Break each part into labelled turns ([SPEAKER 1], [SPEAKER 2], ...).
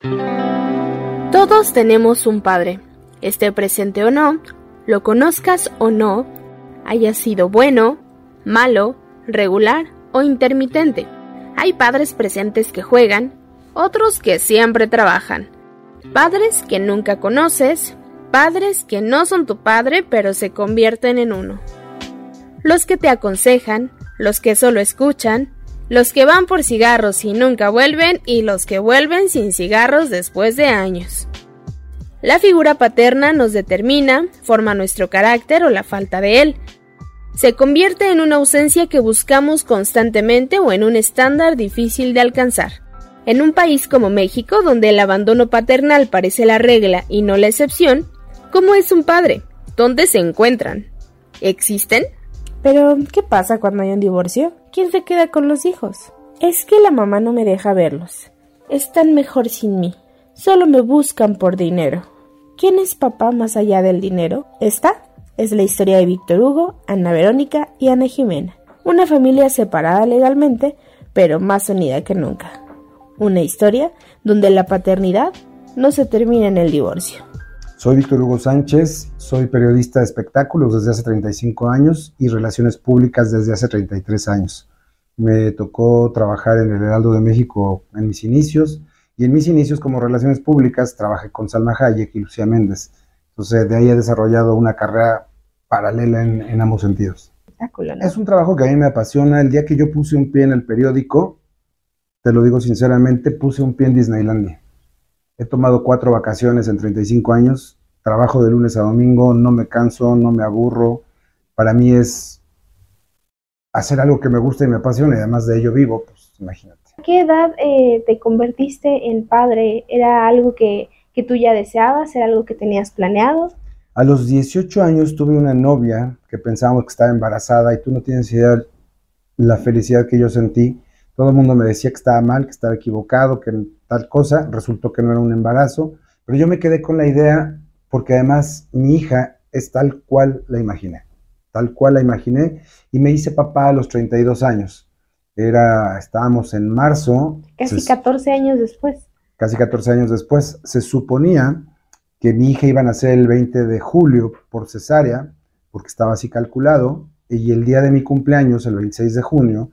[SPEAKER 1] Todos tenemos un padre, esté presente o no, lo conozcas o no, haya sido bueno, malo, regular o intermitente. Hay padres presentes que juegan, otros que siempre trabajan, padres que nunca conoces, padres que no son tu padre pero se convierten en uno. Los que te aconsejan, los que solo escuchan, los que van por cigarros y nunca vuelven y los que vuelven sin cigarros después de años. La figura paterna nos determina, forma nuestro carácter o la falta de él. Se convierte en una ausencia que buscamos constantemente o en un estándar difícil de alcanzar. En un país como México, donde el abandono paternal parece la regla y no la excepción, ¿cómo es un padre? ¿Dónde se encuentran? ¿Existen?
[SPEAKER 2] Pero, ¿qué pasa cuando hay un divorcio? ¿Quién se queda con los hijos? Es que la mamá no me deja verlos. Están mejor sin mí. Solo me buscan por dinero. ¿Quién es papá más allá del dinero? Esta es la historia de Víctor Hugo, Ana Verónica y Ana Jimena. Una familia separada legalmente, pero más unida que nunca. Una historia donde la paternidad no se termina en el divorcio.
[SPEAKER 3] Soy Víctor Hugo Sánchez, soy periodista de espectáculos desde hace 35 años y relaciones públicas desde hace 33 años. Me tocó trabajar en el Heraldo de México en mis inicios y en mis inicios como relaciones públicas trabajé con Salma Hayek y Lucía Méndez. Entonces de ahí he desarrollado una carrera paralela en, ambos sentidos. Es un trabajo que a mí me apasiona. El día que yo puse un pie en el periódico, te lo digo sinceramente, puse un pie en Disneylandia. He tomado cuatro vacaciones en 35 años, trabajo de lunes a domingo, no me canso, no me aburro. Para mí es hacer algo que me gusta y me apasiona y además de ello vivo, pues imagínate.
[SPEAKER 4] ¿A qué edad eh, te convertiste en padre? ¿Era algo que, que tú ya deseabas? ¿Era algo que tenías planeado?
[SPEAKER 3] A los 18 años tuve una novia que pensábamos que estaba embarazada y tú no tienes idea la felicidad que yo sentí. Todo el mundo me decía que estaba mal, que estaba equivocado, que tal cosa, resultó que no era un embarazo, pero yo me quedé con la idea porque además mi hija es tal cual la imaginé, tal cual la imaginé y me hice papá a los 32 años. Era, estábamos en marzo.
[SPEAKER 4] Casi 14 años después.
[SPEAKER 3] Casi 14 años después. Se suponía que mi hija iba a nacer el 20 de julio por cesárea, porque estaba así calculado, y el día de mi cumpleaños, el 26 de junio,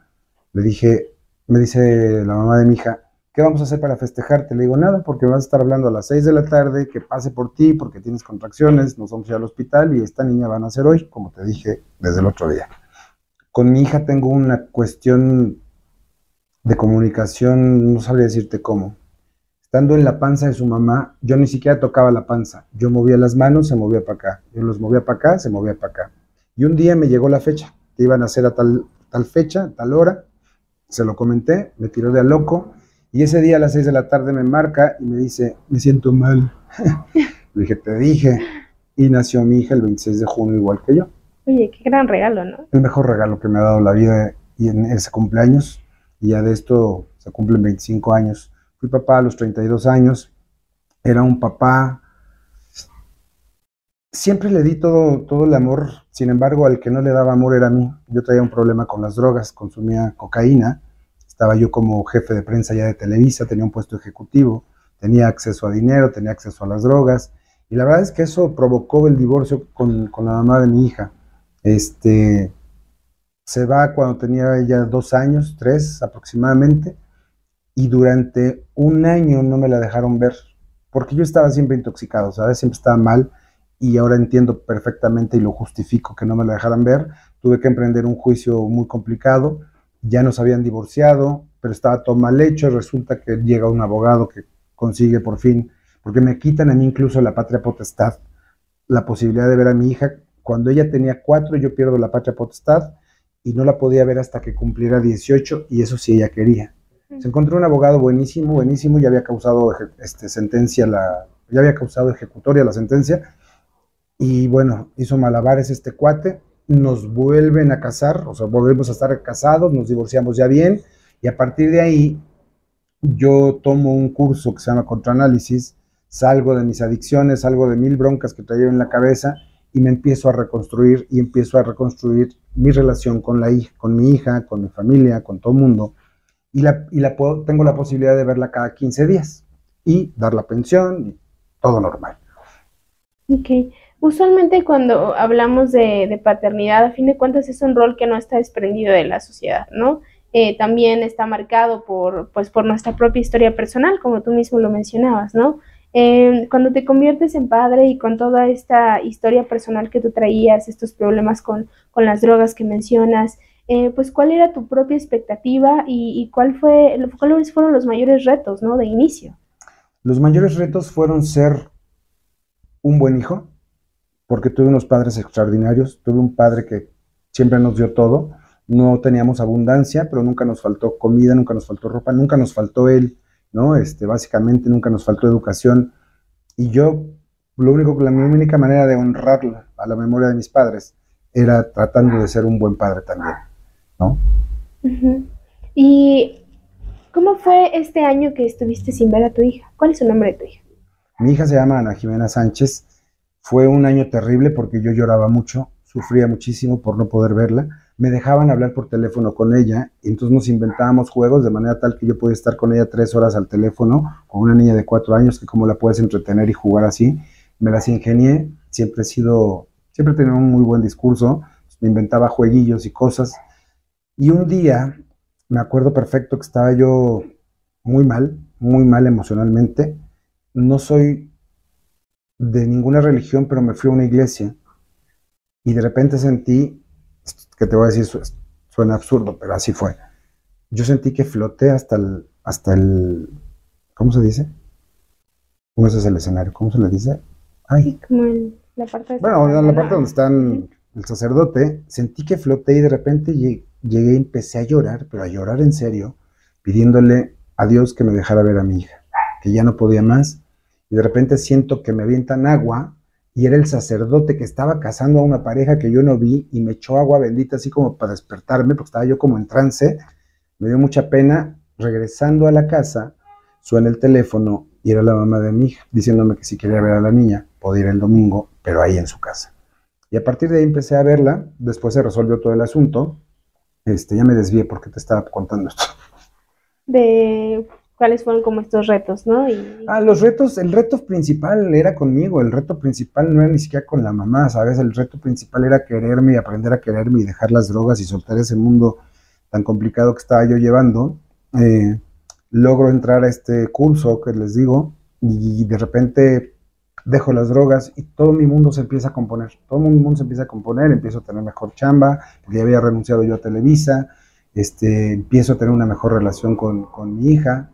[SPEAKER 3] le dije, me dice la mamá de mi hija, ¿qué vamos a hacer para festejarte? Le digo, nada, porque vas a estar hablando a las 6 de la tarde, que pase por ti porque tienes contracciones, nos vamos a ir al hospital y esta niña va a nacer hoy, como te dije desde el otro día. Con mi hija tengo una cuestión de comunicación, no sabría decirte cómo. Estando en la panza de su mamá, yo ni siquiera tocaba la panza. Yo movía las manos, se movía para acá. Yo los movía para acá, se movía para acá. Y un día me llegó la fecha, que iban a hacer a tal, tal fecha, tal hora. Se lo comenté, me tiró de a loco y ese día a las 6 de la tarde me marca y me dice, me siento mal. Le dije, te dije. Y nació mi hija el 26 de junio igual que yo.
[SPEAKER 4] Oye, qué gran regalo, ¿no?
[SPEAKER 3] El mejor regalo que me ha dado la vida y en ese cumpleaños. Y ya de esto se cumplen 25 años. Fui papá a los 32 años. Era un papá. Siempre le di todo, todo el amor. Sin embargo, al que no le daba amor era a mí. Yo traía un problema con las drogas, consumía cocaína estaba yo como jefe de prensa ya de Televisa, tenía un puesto ejecutivo, tenía acceso a dinero, tenía acceso a las drogas. Y la verdad es que eso provocó el divorcio con, la mamá de mi hija. Este, se va cuando tenía ella dos años, tres aproximadamente, y durante un año no me la dejaron ver, porque yo estaba siempre intoxicado, ¿sabes? Siempre estaba mal y ahora entiendo perfectamente y lo justifico que no me la dejaran ver. Tuve que emprender un juicio muy complicado ya nos habían divorciado, pero estaba todo mal hecho, resulta que llega un abogado que consigue por fin, porque me quitan a mí incluso la patria potestad, la posibilidad de ver a mi hija. Cuando ella tenía cuatro, yo pierdo la patria potestad y no la podía ver hasta que cumpliera 18 y eso sí ella quería. Se encontró un abogado buenísimo, buenísimo, ya había causado este, sentencia, la, ya había causado ejecutoria la sentencia y bueno, hizo malabares este cuate, nos vuelven a casar, o sea, volvemos a estar casados, nos divorciamos ya bien, y a partir de ahí yo tomo un curso que se llama Contraanálisis, salgo de mis adicciones, salgo de mil broncas que traía en la cabeza y me empiezo a reconstruir y empiezo a reconstruir mi relación con, la hija, con mi hija, con mi familia, con todo el mundo. Y, la, y la tengo la posibilidad de verla cada 15 días. y dar la pensión, y todo normal.
[SPEAKER 4] Ok. Usualmente cuando hablamos de, paternidad, a fin de cuentas es un rol que no está desprendido de la sociedad, ¿no? Eh, también está marcado por, pues, por nuestra propia historia personal, como tú mismo lo mencionabas, ¿no? Eh, cuando te conviertes en padre y con toda esta historia personal que tú traías, estos problemas con, las drogas que mencionas, eh, pues cuál era tu propia expectativa y, cuál fue, cuáles fueron los mayores retos, ¿no? De inicio.
[SPEAKER 3] Los mayores retos fueron ser un buen hijo, porque tuve unos padres extraordinarios, tuve un padre que siempre nos dio todo, no teníamos abundancia, pero nunca nos faltó comida, nunca nos faltó ropa, nunca nos faltó él, ¿no? Este, básicamente nunca nos faltó educación. Y yo, lo único, la única manera de honrarla a la memoria de mis padres era tratando de ser un buen padre también, ¿no?
[SPEAKER 4] ¿Y cómo fue este año que estuviste sin ver a tu hija? ¿Cuál es el nombre de tu hija?
[SPEAKER 3] Mi hija se llama Ana Jimena Sánchez. Fue un año terrible porque yo lloraba mucho, sufría muchísimo por no poder verla. Me dejaban hablar por teléfono con ella y entonces nos inventábamos juegos de manera tal que yo podía estar con ella tres horas al teléfono con una niña de cuatro años que como la puedes entretener y jugar así. Me las ingenié, siempre he sido, siempre he tenido un muy buen discurso, me inventaba jueguillos y cosas. Y un día me acuerdo perfecto que estaba yo muy mal, muy mal emocionalmente no soy de ninguna religión, pero me fui a una iglesia y de repente sentí, que te voy a decir, suena absurdo, pero así fue. Yo sentí que floté hasta el, hasta el, ¿cómo se dice? ¿Cómo es el escenario? ¿Cómo se le dice?
[SPEAKER 4] Ay. como la parte
[SPEAKER 3] Bueno, la parte donde están el sacerdote, sentí que floté y de repente llegué y empecé a llorar, pero a llorar en serio, pidiéndole a Dios que me dejara ver a mi hija, que ya no podía más y de repente siento que me avientan agua y era el sacerdote que estaba casando a una pareja que yo no vi y me echó agua bendita así como para despertarme porque estaba yo como en trance. Me dio mucha pena. Regresando a la casa, suena el teléfono y era la mamá de mi hija diciéndome que si quería ver a la niña, podía ir el domingo, pero ahí en su casa. Y a partir de ahí empecé a verla, después se resolvió todo el asunto. Este, ya me desvié porque te estaba contando esto.
[SPEAKER 4] De cuáles fueron como estos retos, ¿no?
[SPEAKER 3] Ah, los retos, el reto principal era conmigo, el reto principal no era ni siquiera con la mamá, ¿sabes? El reto principal era quererme y aprender a quererme y dejar las drogas y soltar ese mundo tan complicado que estaba yo llevando. Eh, logro entrar a este curso que les digo y de repente dejo las drogas y todo mi mundo se empieza a componer, todo mi mundo se empieza a componer, empiezo a tener mejor chamba, porque ya había renunciado yo a Televisa, este, empiezo a tener una mejor relación con, con mi hija,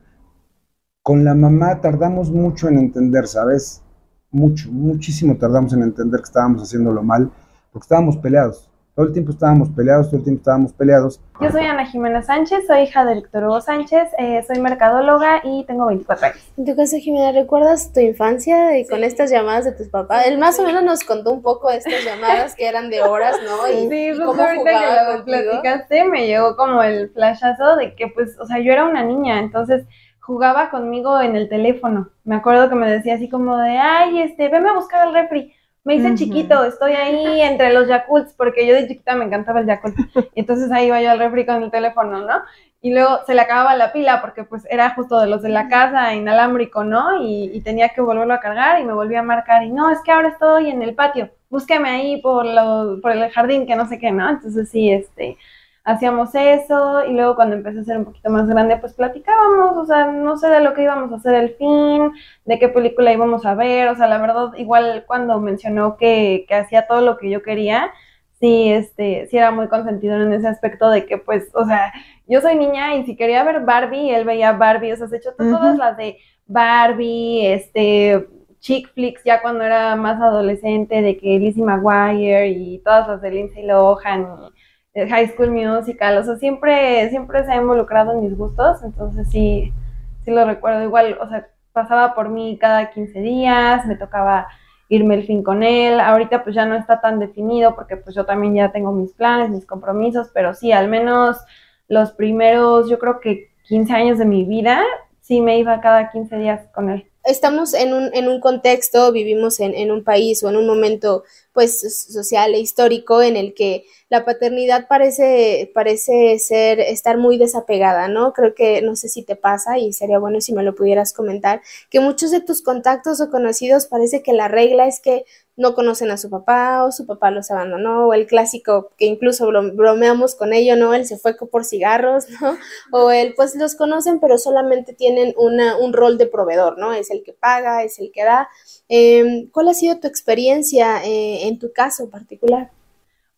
[SPEAKER 3] con la mamá tardamos mucho en entender, ¿sabes? Mucho, muchísimo tardamos en entender que estábamos haciéndolo mal, porque estábamos peleados. Todo el tiempo estábamos peleados, todo el tiempo estábamos peleados.
[SPEAKER 5] Yo soy Ana Jimena Sánchez, soy hija del Héctor Hugo Sánchez, eh, soy mercadóloga y tengo 24 años.
[SPEAKER 2] En tu caso, Jimena, ¿recuerdas tu infancia y con estas llamadas de tus papás? Él más o menos nos contó un poco de estas llamadas que eran de horas, ¿no?
[SPEAKER 5] Y, sí, y cómo ahorita que lo platicaste me llegó como el flashazo de que, pues, o sea, yo era una niña, entonces jugaba conmigo en el teléfono. Me acuerdo que me decía así como de, ay, este, venme a buscar el refri. Me hice chiquito, estoy ahí entre los Yakults, porque yo de chiquita me encantaba el Yakult. Y entonces ahí iba yo al refri con el teléfono, ¿no? Y luego se le acababa la pila, porque pues era justo de los de la casa, inalámbrico, ¿no? Y, tenía que volverlo a cargar y me volví a marcar. Y no, es que ahora estoy en el patio, búsqueme ahí por, lo, por el jardín, que no sé qué, ¿no? Entonces sí, este, hacíamos eso y luego cuando empecé a ser un poquito más grande, pues platicábamos, o sea, no sé de lo que íbamos a hacer el fin, de qué película íbamos a ver, o sea, la verdad, igual cuando mencionó que, que hacía todo lo que yo quería, sí, este, sí era muy consentido en ese aspecto de que, pues, o sea, yo soy niña y si quería ver Barbie, él veía Barbie, o sea, se hecho todas las de Barbie, este, chick flicks ya cuando era más adolescente, de que Lizzie McGuire y todas las de Lindsay Lohan y High School Musical, o sea, siempre, siempre se ha involucrado en mis gustos, entonces sí, sí lo recuerdo igual, o sea, pasaba por mí cada 15 días, me tocaba irme el fin con él, ahorita pues ya no está tan definido porque pues yo también ya tengo mis planes, mis compromisos, pero sí, al menos los primeros, yo creo que 15 años de mi vida, sí me iba cada 15 días con él.
[SPEAKER 1] estamos en un, en un contexto, vivimos en, en, un país o en un momento pues social e histórico en el que la paternidad parece, parece ser, estar muy desapegada, ¿no? Creo que, no sé si te pasa y sería bueno si me lo pudieras comentar, que muchos de tus contactos o conocidos parece que la regla es que no conocen a su papá o su papá los abandonó, o el clásico que incluso bromeamos con ello, ¿no? Él se fue por cigarros, ¿no? O él, pues los conocen, pero solamente tienen una, un rol de proveedor, ¿no? Es el que paga, es el que da. Em, ¿Cuál ha sido tu experiencia eh, en tu caso particular?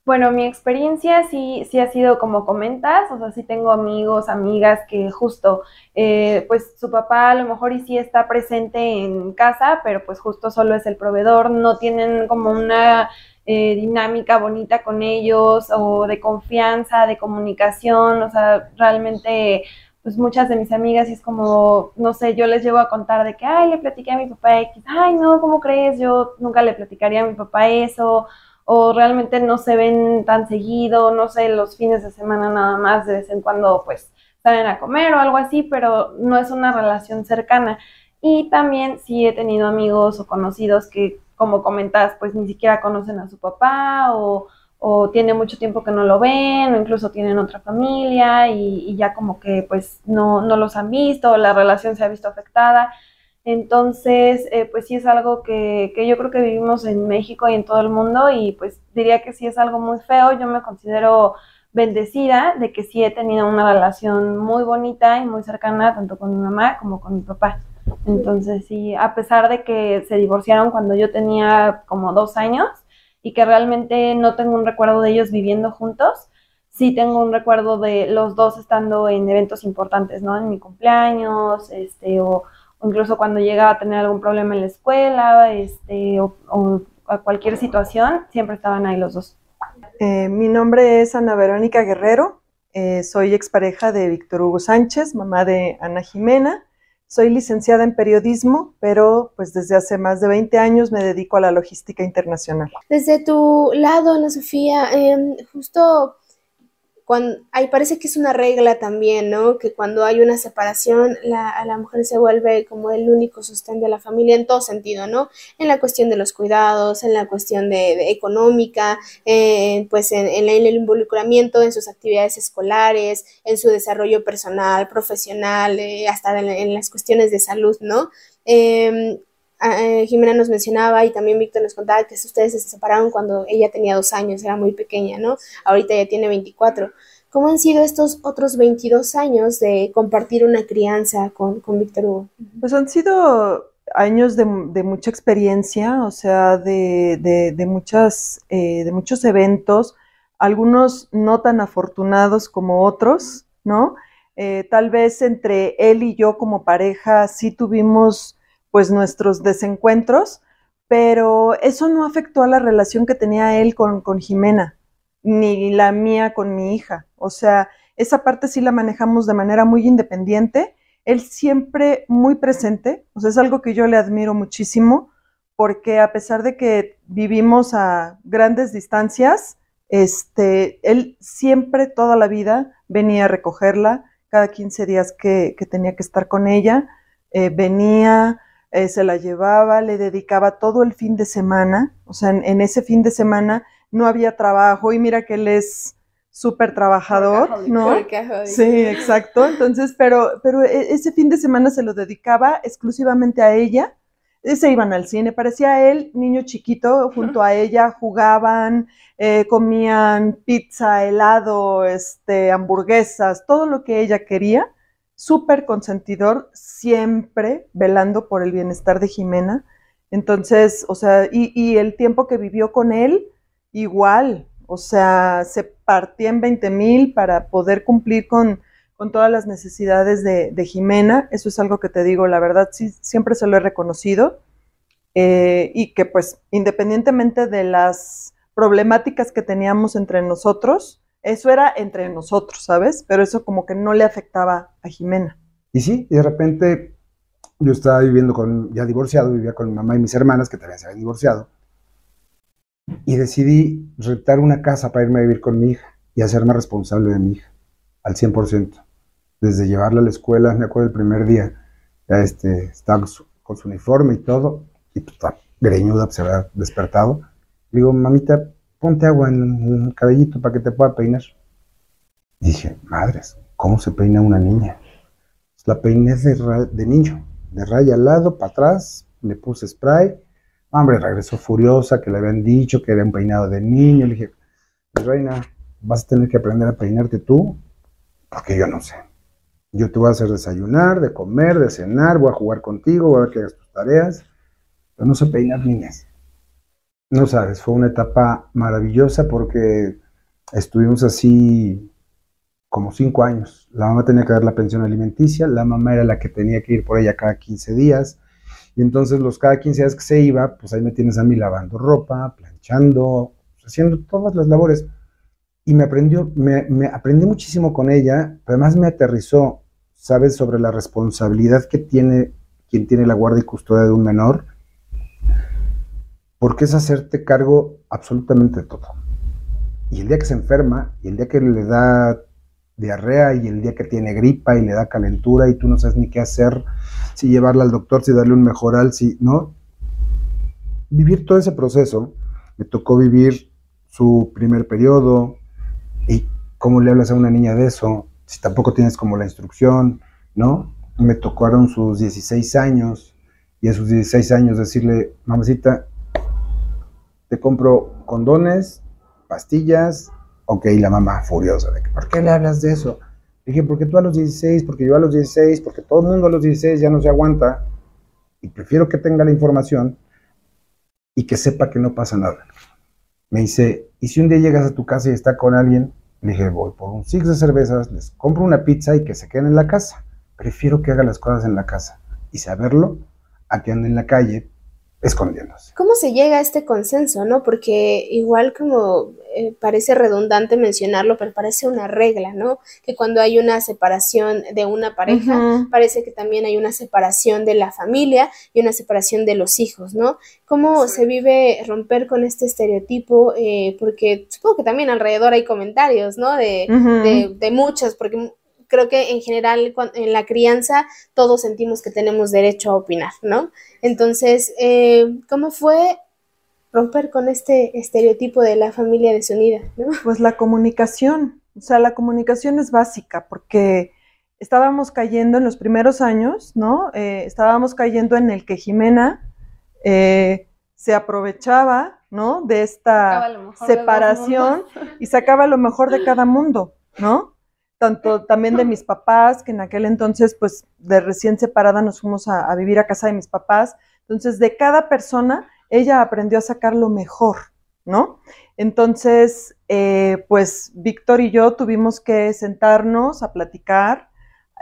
[SPEAKER 5] Bueno, mi experiencia sí, sí ha sido como comentas, o sea, sí tengo amigos, amigas que justo, eh, pues su papá a lo mejor y sí está presente en casa, pero pues justo solo es el proveedor, no tienen como una eh, dinámica bonita con ellos o de confianza, de comunicación, o sea, realmente pues muchas de mis amigas es como, no sé, yo les llevo a contar de que, ay, le platiqué a mi papá X, ay, no, ¿cómo crees? Yo nunca le platicaría a mi papá eso, o realmente no se ven tan seguido, no sé, los fines de semana nada más, de vez en cuando pues salen a comer o algo así, pero no es una relación cercana. Y también sí he tenido amigos o conocidos que, como comentas, pues ni siquiera conocen a su papá o, o tiene mucho tiempo que no lo ven o incluso tienen otra familia y, y ya como que pues no, no los han visto, la relación se ha visto afectada. Entonces, eh, pues sí es algo que, que, yo creo que vivimos en México y en todo el mundo y pues diría que sí es algo muy feo. Yo me considero bendecida de que sí he tenido una relación muy bonita y muy cercana tanto con mi mamá como con mi papá. Entonces, sí, a pesar de que se divorciaron cuando yo tenía como dos años y que realmente no tengo un recuerdo de ellos viviendo juntos, sí tengo un recuerdo de los dos estando en eventos importantes, ¿no? En mi cumpleaños, este, o incluso cuando llegaba a tener algún problema en la escuela este, o, a cualquier situación, siempre estaban ahí los dos.
[SPEAKER 6] Eh, mi nombre es Ana Verónica Guerrero, eh, soy expareja de Víctor Hugo Sánchez, mamá de Ana Jimena. Soy licenciada en periodismo, pero pues desde hace más de 20 años me dedico a la logística internacional.
[SPEAKER 1] Desde tu lado, Ana Sofía, em, justo cuando, ahí parece que es una regla también, ¿no? Que cuando hay una separación, la, la mujer se vuelve como el único sostén de la familia en todo sentido, ¿no? En la cuestión de los cuidados, en la cuestión de, económica, eh, pues en, el involucramiento en sus actividades escolares, en su desarrollo personal, profesional, eh, hasta en, las cuestiones de salud, ¿no? Em, eh, Jimena nos mencionaba y también Víctor nos contaba que ustedes se separaron cuando ella tenía dos años, era muy pequeña, ¿no? Ahorita ya tiene 24. ¿Cómo han sido estos otros 22 años de compartir una crianza con, con Víctor Hugo?
[SPEAKER 6] Pues han sido años de, mucha experiencia, o sea, de, de, muchas, eh, de muchos eventos, algunos no tan afortunados como otros, ¿no? Eh, tal vez entre él y yo como pareja sí tuvimos pues nuestros desencuentros, pero eso no afectó a la relación que tenía él con, con Jimena, ni la mía con mi hija. O sea, esa parte sí la manejamos de manera muy independiente. Él siempre muy presente, o sea, es algo que yo le admiro muchísimo, porque a pesar de que vivimos a grandes distancias, este, él siempre, toda la vida, venía a recogerla, cada 15 días que, tenía que estar con ella, eh, venía, eh, se la llevaba, le dedicaba todo el fin de semana, o sea, en, ese fin de semana no había trabajo y mira que él es súper trabajador, ¿no? Sí, exacto. Entonces, pero, pero e, ese fin de semana se lo dedicaba exclusivamente a ella. Se iban al cine, parecía él, niño chiquito, junto a ella, jugaban, eh, comían pizza, helado, este, hamburguesas, todo lo que ella quería súper consentidor, siempre velando por el bienestar de Jimena. Entonces, o sea, y, el tiempo que vivió con él, igual, o sea, se partía en 20 mil para poder cumplir con, con todas las necesidades de, Jimena. Eso es algo que te digo, la verdad, sí, siempre se lo he reconocido. Eh, y que pues independientemente de las problemáticas que teníamos entre nosotros, eso era entre nosotros, ¿sabes? Pero eso como que no le afectaba a Jimena.
[SPEAKER 3] Y sí, y de repente yo estaba viviendo con, ya divorciado, vivía con mi mamá y mis hermanas que también se habían divorciado. Y decidí rentar una casa para irme a vivir con mi hija y hacerme responsable de mi hija al 100%. Desde llevarla a la escuela, me acuerdo el primer día, ya este, estaba con su uniforme y todo, y pues greñuda, se había despertado. Le digo, mamita, ponte agua en el cabellito para que te pueda peinar. Dije, madres, ¿cómo se peina una niña? Pues, la peiné de, de niño, de raya al lado, para atrás, le puse spray. Hombre, regresó furiosa, que le habían dicho que era un peinado de niño. Le dije, pues, reina, vas a tener que aprender a peinarte tú, porque yo no sé. Yo te voy a hacer desayunar, de comer, de cenar, voy a jugar contigo, voy a ver que hagas tus tareas, pero no sé peinar niñas. No sabes, fue una etapa maravillosa porque estuvimos así como cinco años. La mamá tenía que dar la pensión alimenticia, la mamá era la que tenía que ir por ella cada 15 días. Y entonces los cada 15 días que se iba, pues ahí me tienes a mí lavando ropa, planchando, haciendo todas las labores. Y me aprendió, me, aprendí muchísimo con ella, pero además me aterrizó, ¿sabes?, sobre la responsabilidad que tiene quien tiene la guardia y custodia de un menor, porque es hacerte cargo absolutamente de todo. Y el día que se enferma, y el día que le da diarrea, y el día que tiene gripa y le da calentura, y tú no sabes ni qué hacer, si llevarla al doctor, si darle un mejoral, si no. Vivir todo ese proceso, me tocó vivir su primer periodo, y cómo le hablas a una niña de eso, si tampoco tienes como la instrucción, ¿no? Me tocaron sus 16 años, y a sus 16 años decirle, mamacita, compro condones, pastillas, ok, la mamá furiosa, de que, ¿por qué le hablas de eso? Dije, porque tú a los 16, porque yo a los 16, porque todo el mundo a los 16 ya no se aguanta, y prefiero que tenga la información y que sepa que no pasa nada. Me dice, ¿y si un día llegas a tu casa y está con alguien? Le dije, voy por un six de cervezas, les compro una pizza y que se queden en la casa. Prefiero que haga las cosas en la casa y saberlo a que ande en la calle escondiéndose.
[SPEAKER 1] ¿Cómo se llega a este consenso, no? Porque igual como eh, parece redundante mencionarlo, pero parece una regla, ¿no? Que cuando hay una separación de una pareja, parece que también hay una separación de la familia y una separación de los hijos, ¿no? ¿Cómo se vive romper con este estereotipo? Eh, porque supongo que también alrededor hay comentarios, ¿no? De, de, de muchas, porque creo que en general en la crianza todos sentimos que tenemos derecho a opinar, ¿no? Entonces, eh, ¿cómo fue romper con este estereotipo de la familia desunida? ¿no?
[SPEAKER 6] Pues la comunicación, o sea, la comunicación es básica porque estábamos cayendo en los primeros años, ¿no? Eh, estábamos cayendo en el que Jimena eh, se aprovechaba, ¿no? De esta separación y sacaba lo mejor de cada mundo, ¿no? Tanto también de mis papás, que en aquel entonces, pues de recién separada nos fuimos a, vivir a casa de mis papás. Entonces, de cada persona, ella aprendió a sacar lo mejor, ¿no? Entonces, eh, pues Víctor y yo tuvimos que sentarnos a platicar,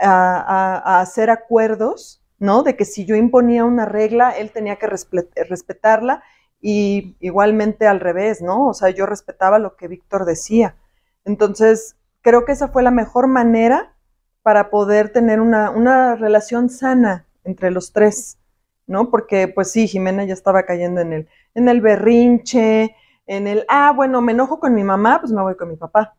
[SPEAKER 6] a, hacer acuerdos, ¿no? De que si yo imponía una regla, él tenía que respetarla y igualmente al revés, ¿no? O sea, yo respetaba lo que Víctor decía. Entonces, creo que esa fue la mejor manera para poder tener una, relación sana entre los tres, ¿no? Porque pues sí, Jimena ya estaba cayendo en el, en el berrinche, en el, ah, bueno, me enojo con mi mamá, pues me voy con mi papá.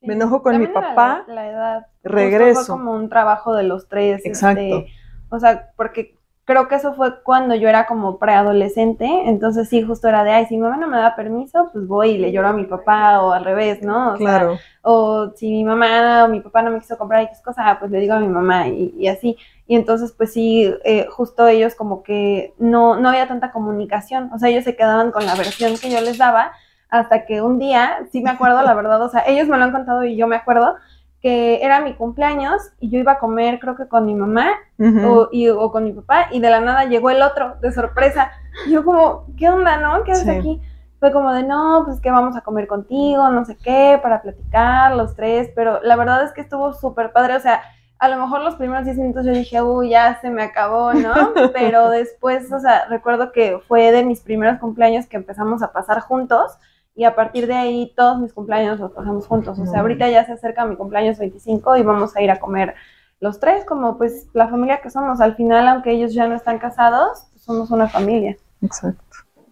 [SPEAKER 6] Me enojo con mi papá,
[SPEAKER 5] la, edad.
[SPEAKER 6] regreso.
[SPEAKER 5] Fue como un trabajo de los tres.
[SPEAKER 6] Este, Exacto.
[SPEAKER 5] o sea, porque creo que eso fue cuando yo era como preadolescente, entonces sí, justo era de, ay, si mi mamá no me da permiso, pues voy y le lloro a mi papá o al revés, ¿no? O
[SPEAKER 6] claro.
[SPEAKER 5] o si mi mamá o mi papá no me quiso comprar X cosa, pues le digo a mi mamá y, así. Y entonces, pues sí, eh, justo ellos como que no, no había tanta comunicación, o sea, ellos se quedaban con la versión que yo les daba hasta que un día, sí me acuerdo, la verdad, o sea, ellos me lo han contado y yo me acuerdo, que era mi cumpleaños y yo iba a comer creo que con mi mamá o, y, o, con mi papá y de la nada llegó el otro de sorpresa. Yo como, ¿qué onda, no? ¿Qué haces aquí? Fue como de, no, pues que vamos a comer contigo, no sé qué, para platicar los tres, pero la verdad es que estuvo súper padre, o sea, a lo mejor los primeros 10 minutos yo dije, uy, ya se me acabó, ¿no? Pero después, o sea, recuerdo que fue de mis primeros cumpleaños que empezamos a pasar juntos y a partir de ahí todos mis cumpleaños los pasamos juntos. O sea, ahorita ya se acerca mi cumpleaños 25 y vamos a ir a comer los tres, como pues la familia que somos. Al final, aunque ellos ya no están casados, pues, somos una familia.
[SPEAKER 6] Exacto.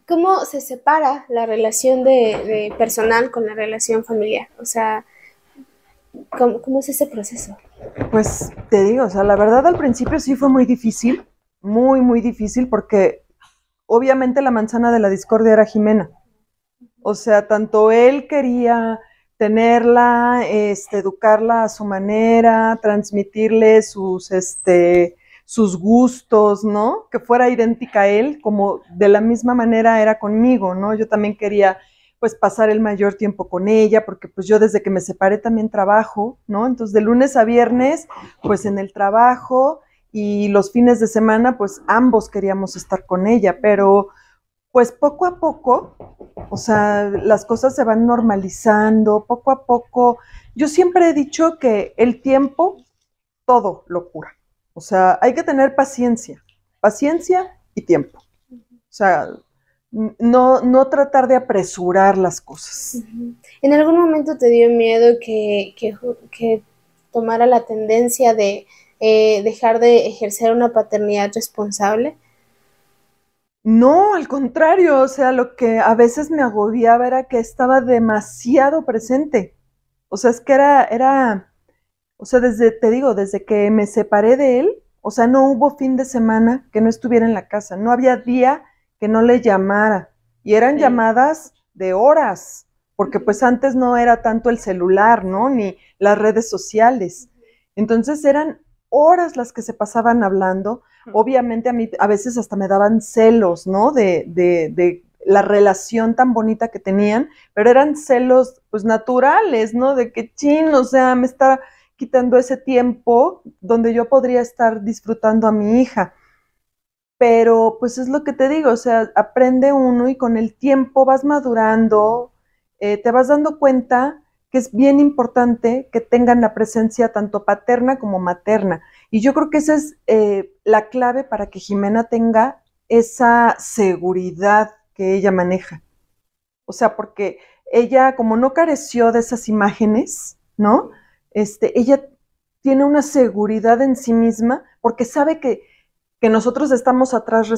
[SPEAKER 1] ¿Cómo se separa la relación de, personal con la relación familiar? O sea, ¿cómo, ¿cómo, es ese proceso?
[SPEAKER 6] Pues te digo, o sea, la verdad al principio sí fue muy difícil muy, muy difícil porque obviamente la manzana de la discordia era Jimena. O sea, tanto él quería tenerla, este, educarla a su manera, transmitirle sus, este, sus gustos, ¿no? Que fuera idéntica a él, como de la misma manera era conmigo, ¿no? Yo también quería pues pasar el mayor tiempo con ella, porque pues yo desde que me separé también trabajo, ¿no? Entonces de lunes a viernes, pues en el trabajo y los fines de semana, pues ambos queríamos estar con ella, pero pues poco a poco, o sea, las cosas se van normalizando, poco a poco. Yo siempre he dicho que el tiempo todo lo cura. O sea, hay que tener paciencia, paciencia y tiempo. O sea, no, no tratar de apresurar las cosas.
[SPEAKER 4] ¿En algún momento te dio miedo que, que, tomara la tendencia de eh, dejar de ejercer una paternidad responsable?
[SPEAKER 6] No, al contrario, o sea, lo que a veces me agobiaba era que estaba demasiado presente. O sea, es que era, era, o sea, desde, te digo, desde que me separé de él, o sea, no hubo fin de semana que no estuviera en la casa, no había día que no le llamara. Y eran llamadas de horas, porque pues antes no era tanto el celular, ¿no? Ni las redes sociales. Entonces eran horas las que se pasaban hablando. Obviamente a mí a veces hasta me daban celos, ¿no? De, de, de la relación tan bonita que tenían, pero eran celos pues naturales, ¿no? De que chin, o sea, me está quitando ese tiempo donde yo podría estar disfrutando a mi hija pero pues es lo que te digo, o sea, aprende uno y con el tiempo vas madurando, eh, te vas dando cuenta que es bien importante que tengan la presencia tanto paterna como materna. Y yo creo que esa es eh, la clave para que Jimena tenga esa seguridad que ella maneja. O sea, porque ella, como no careció de esas imágenes, ¿no? Este, ella tiene una seguridad en sí misma porque sabe que que nosotros estamos atrás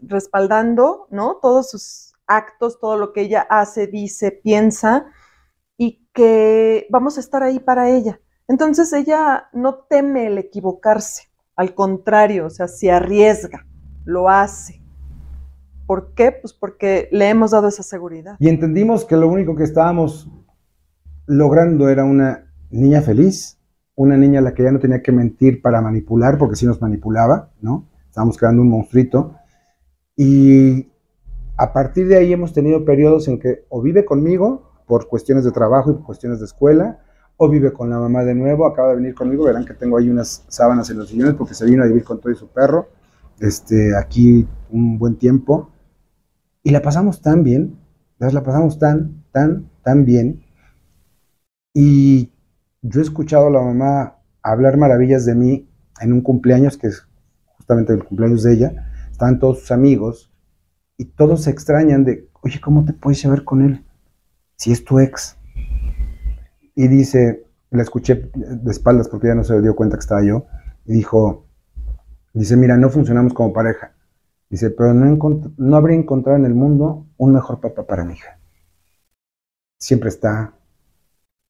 [SPEAKER 6] respaldando, ¿no? Todos sus actos, todo lo que ella hace, dice, piensa, y que vamos a estar ahí para ella. Entonces ella no teme el equivocarse, al contrario, o sea, se arriesga, lo hace. ¿Por qué? Pues porque le hemos dado esa seguridad.
[SPEAKER 3] Y entendimos que lo único que estábamos logrando era una niña feliz, una niña a la que ya no tenía que mentir para manipular, porque sí nos manipulaba, ¿no? estábamos creando un monstruito. Y a partir de ahí hemos tenido periodos en que o vive conmigo por cuestiones de trabajo y por cuestiones de escuela, o vive con la mamá de nuevo, acaba de venir conmigo, verán que tengo ahí unas sábanas en los sillones porque se vino a vivir con todo y su perro, este, aquí un buen tiempo, y la pasamos tan bien, la pasamos tan, tan, tan bien, y yo he escuchado a la mamá hablar maravillas de mí en un cumpleaños que es justamente el cumpleaños de ella, estaban todos sus amigos y todos se extrañan de, oye, ¿cómo te puedes llevar con él si es tu ex? Y dice, la escuché de espaldas porque ya no se dio cuenta que estaba yo, y dijo, dice, mira, no funcionamos como pareja. Dice, pero no, no habría encontrado en el mundo un mejor papá para mi hija. Siempre está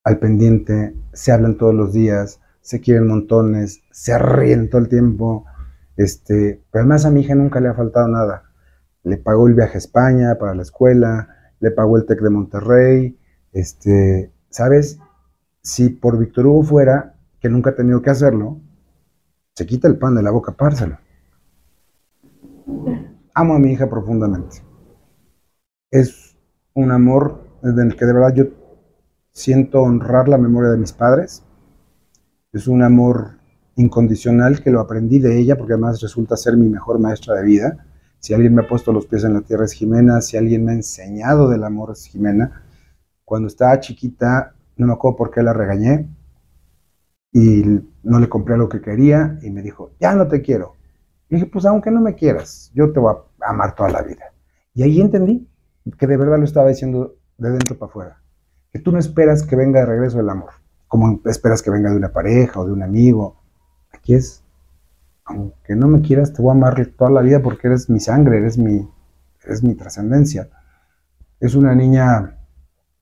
[SPEAKER 3] al pendiente, se hablan todos los días, se quieren montones, se ríen todo el tiempo, este, pero además a mi hija nunca le ha faltado nada. Le pagó el viaje a España para la escuela, le pagó el TEC de Monterrey, este, ¿sabes? Si por Víctor Hugo fuera, que nunca ha tenido que hacerlo, se quita el pan de la boca, párselo. Amo a mi hija profundamente. Es un amor en el que de verdad yo siento honrar la memoria de mis padres. Es un amor incondicional que lo aprendí de ella, porque además resulta ser mi mejor maestra de vida. Si alguien me ha puesto los pies en la tierra es Jimena, si alguien me ha enseñado del amor es Jimena. Cuando estaba chiquita, no me acuerdo por qué la regañé y no le compré lo que quería y me dijo, ya no te quiero. Y dije, pues aunque no me quieras, yo te voy a amar toda la vida. Y ahí entendí que de verdad lo estaba diciendo de dentro para afuera, que tú no esperas que venga de regreso el amor, como esperas que venga de una pareja o de un amigo Aquí es, aunque no me quieras, te voy a amar toda la vida porque eres mi sangre, eres mi, eres mi trascendencia. Es una niña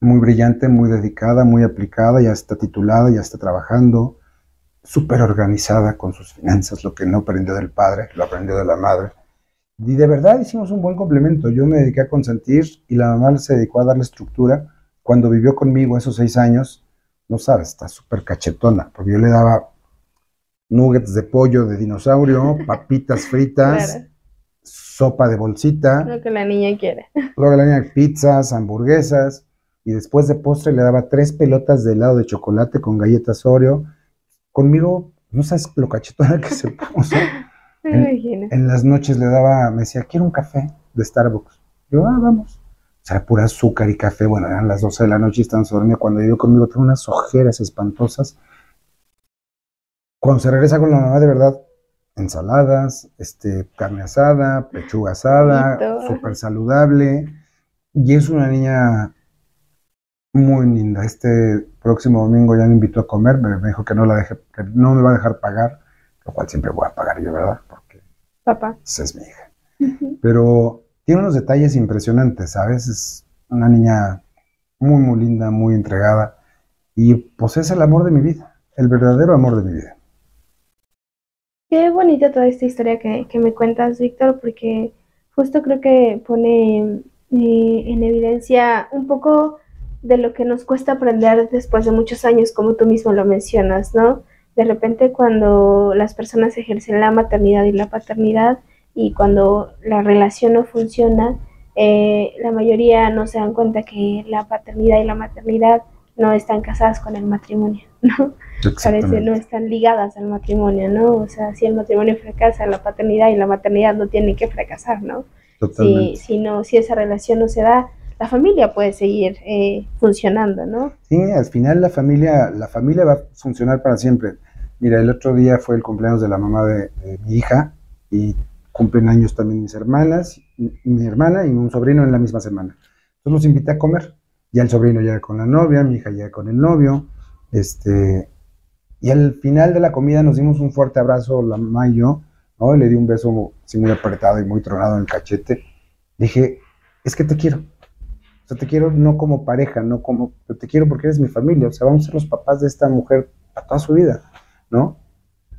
[SPEAKER 3] muy brillante, muy dedicada, muy aplicada, ya está titulada, ya está trabajando. súper organizada con sus finanzas, lo que no aprendió del padre, lo aprendió de la madre. Y de verdad hicimos un buen complemento. Yo me dediqué a consentir y la mamá se dedicó a darle estructura. Cuando vivió conmigo esos seis años, no sabes, está súper cachetona, porque yo le daba nuggets de pollo de dinosaurio, papitas fritas, sopa de bolsita.
[SPEAKER 1] Lo que la niña quiere.
[SPEAKER 3] Luego la niña pizzas, hamburguesas, y después de postre le daba tres pelotas de helado de chocolate con galletas Oreo. Conmigo, no sabes lo cachetona que se puso. En, en, las noches le daba, me decía, quiero un café de Starbucks. Yo, ah, vamos. O sea, pura azúcar y café. Bueno, eran las 12 de la noche y estaban dormida. Cuando vivió conmigo, tenía unas ojeras espantosas. Cuando se regresa con la mamá, de verdad, ensaladas, este, carne asada, pechuga asada, súper saludable. Y es una niña muy linda. Este próximo domingo ya me invitó a comer, me, dijo que no la deje, que no me va a dejar pagar, lo cual siempre voy a pagar yo, ¿verdad? Porque
[SPEAKER 1] papá
[SPEAKER 3] esa es mi hija. Pero tiene unos detalles impresionantes, ¿sabes? Es una niña muy, muy linda, muy entregada y pues es el amor de mi vida, el verdadero amor de mi vida.
[SPEAKER 1] Qué bonita toda esta historia que, me cuentas, Víctor, porque justo creo que pone eh, en evidencia un poco de lo que nos cuesta aprender después de muchos años, como tú mismo lo mencionas, ¿no? De repente cuando las personas ejercen la maternidad y la paternidad y cuando la relación no funciona, eh, la mayoría no se dan cuenta que la paternidad y la maternidad no están casadas con el matrimonio, ¿no? Parece no están ligadas al matrimonio, ¿no? O sea, si el matrimonio fracasa, la paternidad y la maternidad no tienen que fracasar, ¿no? Si, si, no, si esa relación no se da, la familia puede seguir eh, funcionando, ¿no?
[SPEAKER 3] Sí, al final la familia, la familia va a funcionar para siempre. Mira, el otro día fue el cumpleaños de la mamá de, mi hija y cumplen años también mis hermanas, mi hermana y un sobrino en la misma semana. Entonces los invité a comer. Ya el sobrino llega con la novia, mi hija llega con el novio, este, y al final de la comida nos dimos un fuerte abrazo, la mamá y yo, ¿no? le di un beso así muy apretado y muy tronado en el cachete. Dije, es que te quiero. O sea, te quiero no como pareja, no como, te quiero porque eres mi familia, o sea, vamos a ser los papás de esta mujer a toda su vida, ¿no?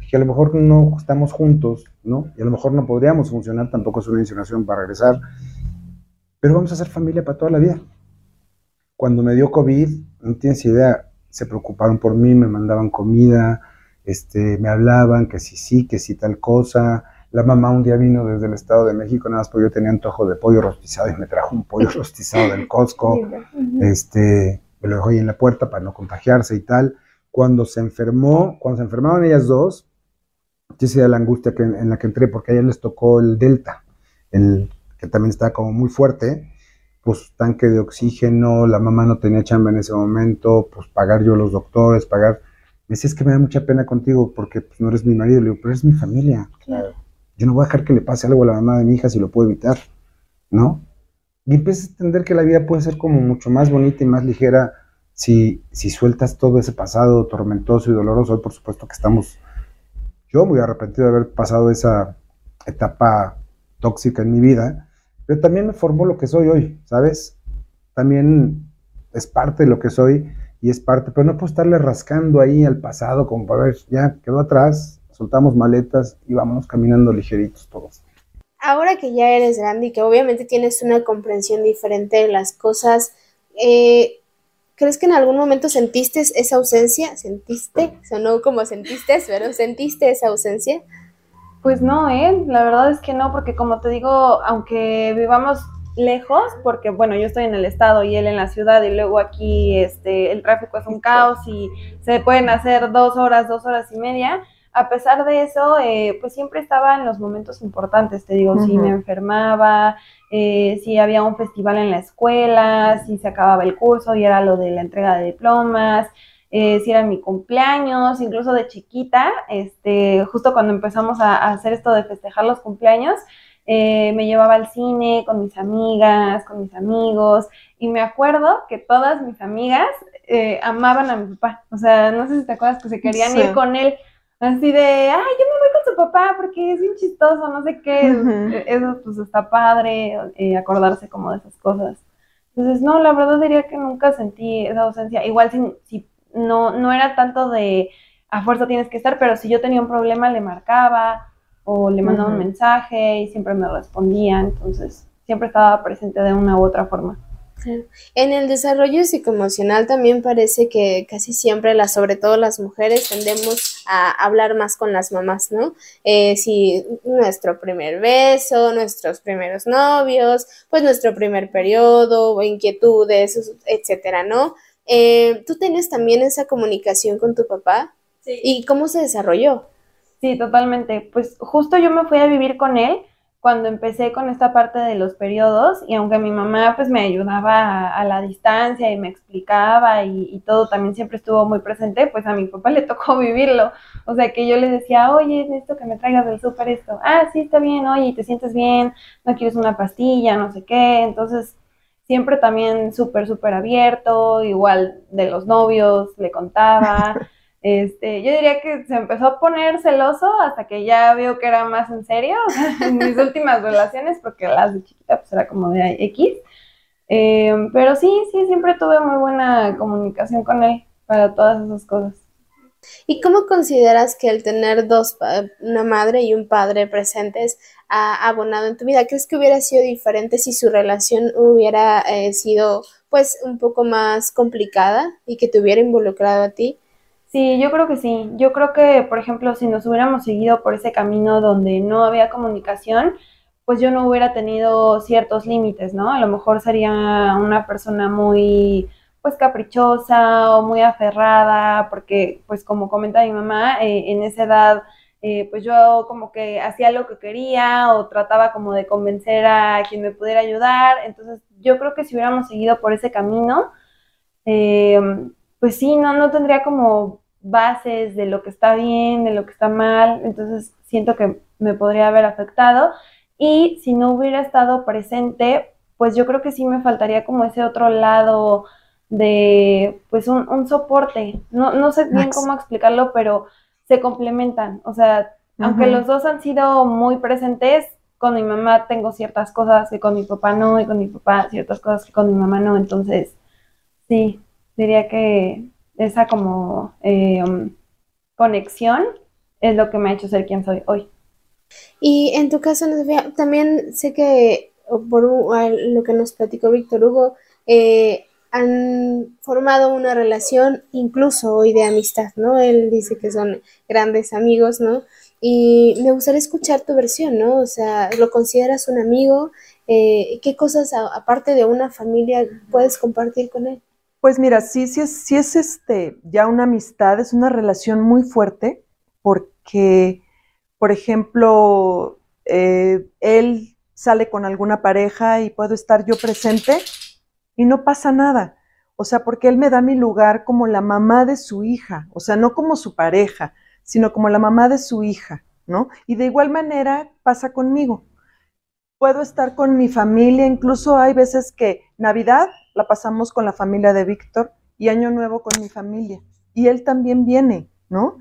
[SPEAKER 3] Que a lo mejor no estamos juntos, ¿no? Y a lo mejor no podríamos funcionar, tampoco es una insinuación para regresar, pero vamos a ser familia para toda la vida. Cuando me dio COVID, no tienes idea, se preocuparon por mí, me mandaban comida, este, me hablaban que sí, sí, que sí tal cosa, la mamá un día vino desde el Estado de México, nada más porque yo tenía antojo de pollo rostizado y me trajo un pollo rostizado del Costco. Este, me lo dejó ahí en la puerta para no contagiarse y tal. Cuando se enfermó, cuando se enfermaban ellas dos, de la angustia que, en la que entré, porque a ellas les tocó el Delta, el, que también estaba como muy fuerte, pues tanque de oxígeno, la mamá no tenía chamba en ese momento, pues pagar yo los doctores, pagar... Me decía, es que me da mucha pena contigo porque pues, no eres mi marido. Le digo, pero eres mi familia. Claro. Yo no voy a dejar que le pase algo a la mamá de mi hija si lo puedo evitar, ¿no? Y empiezas a entender que la vida puede ser como mucho más bonita y más ligera si, si sueltas todo ese pasado tormentoso y doloroso. Hoy, por supuesto que estamos, yo muy arrepentido de haber pasado esa etapa tóxica en mi vida, pero también me formó lo que soy hoy, ¿sabes? También es parte de lo que soy y es parte, pero no puedo estarle rascando ahí al pasado como para ver, ya quedó atrás, soltamos maletas y vámonos caminando ligeritos todos.
[SPEAKER 1] Ahora que ya eres grande y que obviamente tienes una comprensión diferente de las cosas, eh, ¿crees que en algún momento sentiste esa ausencia? ¿Sentiste? Sonó como sentiste, pero ¿sentiste esa ausencia?
[SPEAKER 5] Pues no, ¿eh? La verdad es que no, porque como te digo, aunque vivamos lejos, porque bueno, yo estoy en el estado y él en la ciudad y luego aquí este, el tráfico es un caos y se pueden hacer dos horas, dos horas y media, a pesar de eso, eh, pues siempre estaba en los momentos importantes, te digo, si me enfermaba, eh, si había un festival en la escuela, si se acababa el curso y era lo de la entrega de diplomas, eh, si era mi cumpleaños, incluso de chiquita, este, justo cuando empezamos a, hacer esto de festejar los cumpleaños, me llevaba al cine con mis amigas, con mis amigos, y me acuerdo que todas mis amigas amaban a mi papá, o sea, no sé si te acuerdas que se querían ir con él Así de, ay, yo me voy con su papá porque es bien chistoso, no sé qué. E-, eso pues está padre, eh, acordarse como de esas cosas. Entonces, no, la verdad diría que nunca sentí esa ausencia. Igual si, si no, no era tanto de a fuerza tienes que estar, pero si yo tenía un problema le marcaba o le mandaba un mensaje y siempre me respondía, entonces siempre estaba presente de una u otra forma.
[SPEAKER 1] En el desarrollo psicoemocional también parece que casi siempre, las, sobre todo las mujeres, tendemos a hablar más con las mamás, ¿no? Eh, si nuestro primer beso, nuestros primeros novios, pues nuestro primer periodo, inquietudes, etcétera, ¿no? Eh, ¿Tú tienes también esa comunicación con tu papá? Sí. ¿Y cómo se desarrolló?
[SPEAKER 5] Sí, totalmente. Pues justo yo me fui a vivir con él cuando empecé con esta parte de los periodos y aunque mi mamá pues me ayudaba a, la distancia y me explicaba y, todo también siempre estuvo muy presente, pues a mi papá le tocó vivirlo. O sea que yo le decía, oye, esto que me traigas del súper esto. Ah, sí, está bien, oye, te sientes bien, no quieres una pastilla, no sé qué. Entonces siempre también súper, súper abierto, igual de los novios, le contaba. Este, yo diría que se empezó a poner celoso hasta que ya vio que era más en serio en mis últimas relaciones, porque las de chiquita pues era como de X. Em, pero sí, sí, siempre tuve muy buena comunicación con él para todas esas cosas.
[SPEAKER 1] ¿Y cómo consideras que el tener dos, una madre y un padre presentes abonado en tu vida? ¿Crees que hubiera sido diferente si su relación hubiera eh, sido pues un poco más complicada y que te hubiera involucrado a ti?
[SPEAKER 5] Sí, yo creo que sí. Yo creo que, por ejemplo, si nos hubiéramos seguido por ese camino donde no había comunicación, pues yo no hubiera tenido ciertos límites, ¿no? A lo mejor sería una persona muy, pues, caprichosa o muy aferrada, porque, pues, como comenta mi mamá, eh, en esa edad, eh, pues yo como que hacía lo que quería o trataba como de convencer a quien me pudiera ayudar. Entonces, yo creo que si hubiéramos seguido por ese camino, eh, pues sí, no, no tendría como bases de lo que está bien, de lo que está mal, entonces siento que me podría haber afectado. Y si no hubiera estado presente, pues yo creo que sí me faltaría como ese otro lado de pues un, soporte, no, no sé bien cómo explicarlo, pero se complementan, o sea, aunque los dos han sido muy presentes, con mi mamá tengo ciertas cosas que con mi papá no, y con mi papá ciertas cosas que con mi mamá no, entonces sí, diría que esa como eh, conexión es lo que me ha hecho ser quien soy hoy.
[SPEAKER 1] Y en tu caso, también sé que por lo que nos platicó Víctor Hugo, eh, han formado una relación incluso hoy de amistad, ¿no? Él dice que son grandes amigos, ¿no? Y me gustaría escuchar tu versión, ¿no? O sea, ¿lo consideras un amigo? Eh, ¿Qué cosas, aparte de una familia, puedes compartir con él?
[SPEAKER 6] Pues mira, sí, sí es, sí es este, ya una amistad, es una relación muy fuerte, porque, por ejemplo, eh, él sale con alguna pareja y puedo estar yo presente y no pasa nada. O sea, porque él me da mi lugar como la mamá de su hija, o sea, no como su pareja, sino como la mamá de su hija, ¿no? Y de igual manera pasa conmigo. Puedo estar con mi familia, incluso hay veces que Navidad la pasamos con la familia de Víctor y Año Nuevo con mi familia. Y él también viene, ¿no?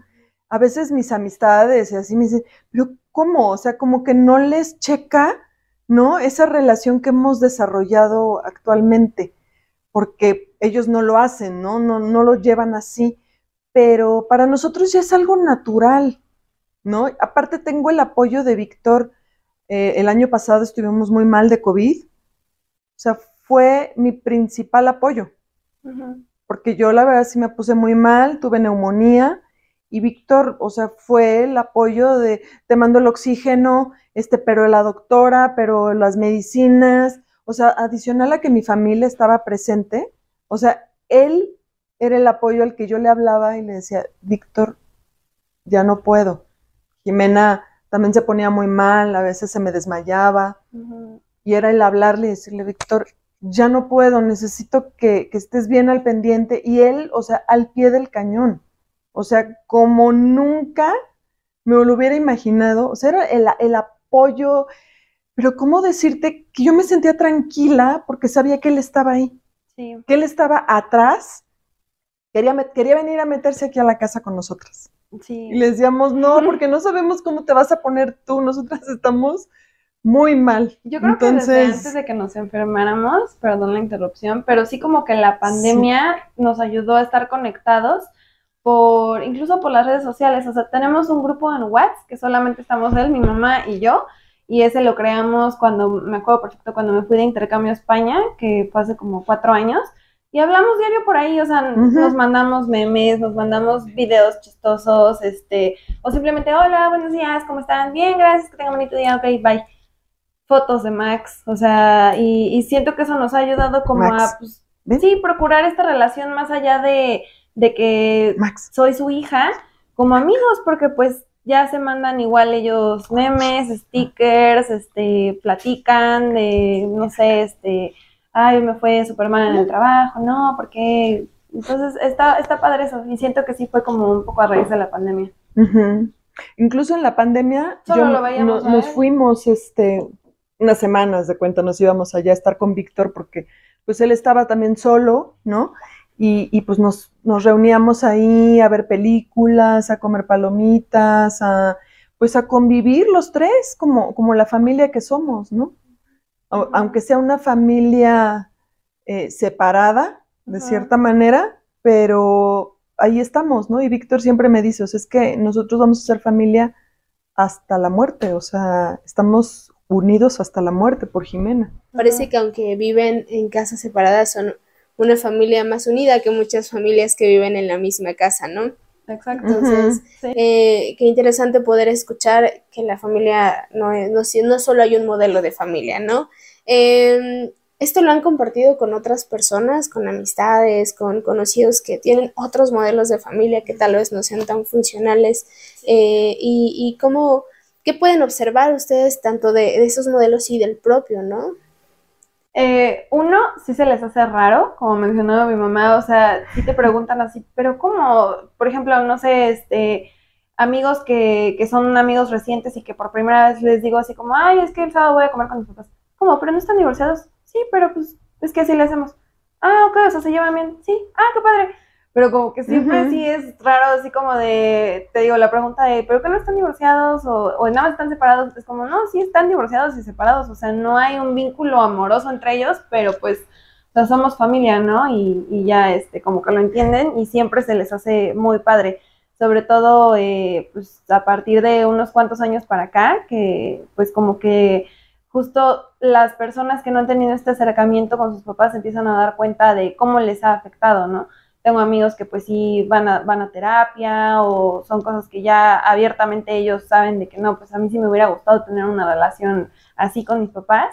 [SPEAKER 6] A veces mis amistades y así me dicen, pero ¿cómo? O sea, como que no les checa, ¿no? Esa relación que hemos desarrollado actualmente, porque ellos no lo hacen, ¿no? No, no lo llevan así, pero para nosotros ya es algo natural, ¿no? Aparte tengo el apoyo de Víctor. Eh, el año pasado estuvimos muy mal de COVID. O sea, fue mi principal apoyo. Porque yo la verdad sí me puse muy mal, tuve neumonía y Víctor, o sea, fue el apoyo de te mando el oxígeno, este, pero la doctora, pero las medicinas, o sea, adicional a que mi familia estaba presente, o sea, él era el apoyo al que yo le hablaba y le decía, Víctor, ya no puedo. Jimena también se ponía muy mal, a veces se me desmayaba. Y era el hablarle y decirle, Víctor, ya no puedo, necesito que, estés bien al pendiente. Y él, o sea, al pie del cañón. O sea, como nunca me lo hubiera imaginado. O sea, era el, el apoyo. Pero ¿cómo decirte que yo me sentía tranquila porque sabía que él estaba ahí? Sí. Que él estaba atrás. Quería, quería venir a meterse aquí a la casa con nosotras. Sí. Y le decíamos, no, porque no sabemos cómo te vas a poner tú. Nosotras estamos muy mal.
[SPEAKER 5] Yo creo que desde antes de que nos enfermáramos, perdón la interrupción, pero sí como que la pandemia nos ayudó a estar conectados por, incluso por las redes sociales. O sea, tenemos un grupo en WhatsApp que solamente estamos él, mi mamá y yo. Y ese lo creamos cuando, me acuerdo perfecto, cuando me fui de intercambio a España, que fue hace como cuatro años. Y hablamos diario por ahí, o sea, nos mandamos memes, nos mandamos videos chistosos, este, o simplemente, hola, buenos días, ¿cómo están? Bien, gracias, que tengan bonito día, ok, bye. Fotos de Max, o sea, y, siento que eso nos ha ayudado como a, pues, sí, procurar esta relación más allá de, de que Max. soy su hija, como amigos, porque pues ya se mandan igual ellos memes, stickers, este, platican de, no sé, este, ay, me fue súper mal en el trabajo, no, porque entonces está, está padre eso y siento que sí fue como un poco a raíz de la pandemia.
[SPEAKER 6] Incluso en la pandemia nos fuimos este, unas semanas de cuenta, nos íbamos allá a estar con Víctor porque pues él estaba también solo, ¿no? Y, y pues nos, nos, reuníamos ahí a ver películas, a comer palomitas, a pues a convivir los tres como, como la familia que somos, ¿no? aunque sea una familia eh, separada, de cierta manera, pero ahí estamos, ¿no? Y Víctor siempre me dice, o sea, es que nosotros vamos a ser familia hasta la muerte, o sea, estamos unidos hasta la muerte por Jimena.
[SPEAKER 1] Parece que aunque viven en casas separadas son una familia más unida que muchas familias que viven en la misma casa, ¿no?
[SPEAKER 5] Exacto.
[SPEAKER 1] Entonces, eh, qué interesante poder escuchar que la familia no es, no, no solo hay un modelo de familia, ¿no? Em, esto lo han compartido con otras personas, con amistades, con conocidos que tienen otros modelos de familia que tal vez no sean tan funcionales eh, y, y cómo, qué pueden observar ustedes tanto de, de esos modelos y del propio, ¿no?
[SPEAKER 5] Eh, uno, sí se les hace raro, como mencionó mi mamá, o sea, si te preguntan así, pero ¿cómo? Por ejemplo, no sé, este, amigos que, que son amigos recientes y que por primera vez les digo así como, ay, es que el sábado voy a comer con mis papás. ¿Cómo? ¿Pero no están divorciados? Sí, pero pues es que así le hacemos. Ah, ok, o sea, se llevan bien. Sí, ah, qué padre pero como que siempre sí es raro, así como de, te digo, la pregunta de, ¿pero qué no están divorciados? O, o nada están separados, es como, no, sí están divorciados y separados, o sea, no hay un vínculo amoroso entre ellos, pero pues, o sea, somos familia, ¿no? Y, y ya, este, como que lo entienden y siempre se les hace muy padre, sobre todo, eh, pues, a partir de unos cuantos años para acá, que, pues, como que justo las personas que no han tenido este acercamiento con sus papás empiezan a dar cuenta de cómo les ha afectado, ¿no? Tengo amigos que pues sí van a, van a terapia o son cosas que ya abiertamente ellos saben de que no, pues a mí sí me hubiera gustado tener una relación así con mis papás.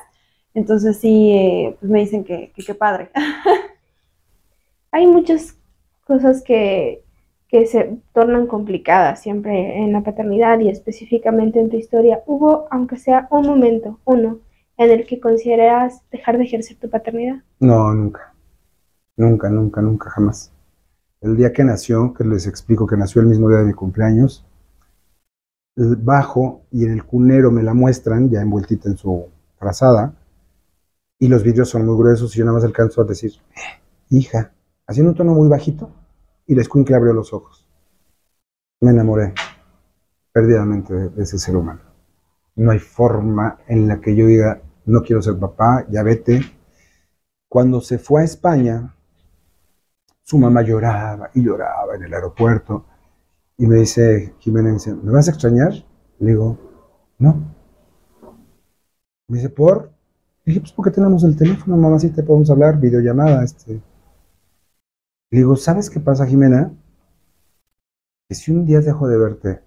[SPEAKER 5] Entonces sí, eh, pues me dicen que qué padre.
[SPEAKER 4] Hay muchas cosas que, que se tornan complicadas siempre en la paternidad y específicamente en tu historia. ¿Hubo, aunque sea un momento, uno, en el que consideras dejar de ejercer tu paternidad?
[SPEAKER 3] No, nunca. Nunca, nunca, nunca, jamás el día que nació, que les explico que nació el mismo día de mi cumpleaños, bajo y en el cunero me la muestran, ya envueltita en su frazada, y los vidrios son muy gruesos y yo nada más alcanzo a decir, hija, haciendo un tono muy bajito, y la escuincle abrió los ojos. Me enamoré perdidamente de, ese ser humano. No hay forma en la que yo diga, no quiero ser papá, ya vete. Cuando se fue a España, su mamá lloraba y lloraba en el aeropuerto. Y me dice, Jimena, me ¿me vas a extrañar? Le digo, no. Me dice, ¿por? Le dije, pues porque tenemos el teléfono, mamá, sí te podemos hablar, videollamada. Este. Le digo, ¿sabes qué pasa, Jimena? Que si un día dejo de verte,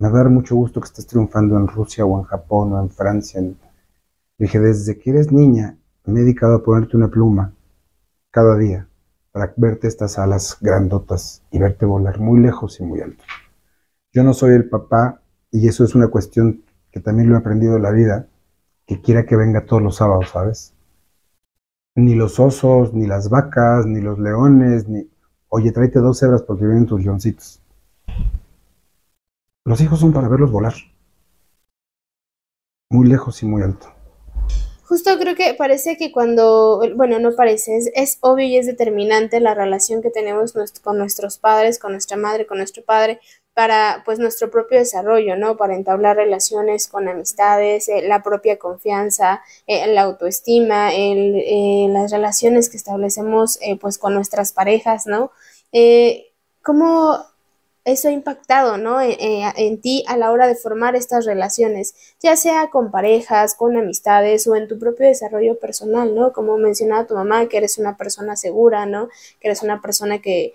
[SPEAKER 3] me va a dar mucho gusto que estés triunfando en Rusia o en Japón o en Francia. Le dije, desde que eres niña, me he dedicado a ponerte una pluma cada día para verte estas alas grandotas y verte volar muy lejos y muy alto. Yo no soy el papá, y eso es una cuestión que también lo he aprendido en la vida, que quiera que venga todos los sábados, ¿sabes? Ni los osos, ni las vacas, ni los leones, ni... Oye, tráete dos cebras porque vienen tus leoncitos. Los hijos son para verlos volar. Muy lejos y muy alto.
[SPEAKER 1] Justo creo que parece que cuando, bueno, no parece, es, obvio y es determinante la relación que tenemos con nuestros padres, con nuestra madre, con nuestro padre, para pues nuestro propio desarrollo, ¿no? Para entablar relaciones con amistades, eh, la propia confianza, eh, la autoestima, el, eh, las relaciones que establecemos pues con nuestras parejas, ¿no? ¿Cómo eso ha impactado, ¿no? En, en, ti a la hora de formar estas relaciones, ya sea con parejas, con amistades o en tu propio desarrollo personal, ¿no? Como mencionaba tu mamá, que eres una persona segura, ¿no? Que eres una persona que,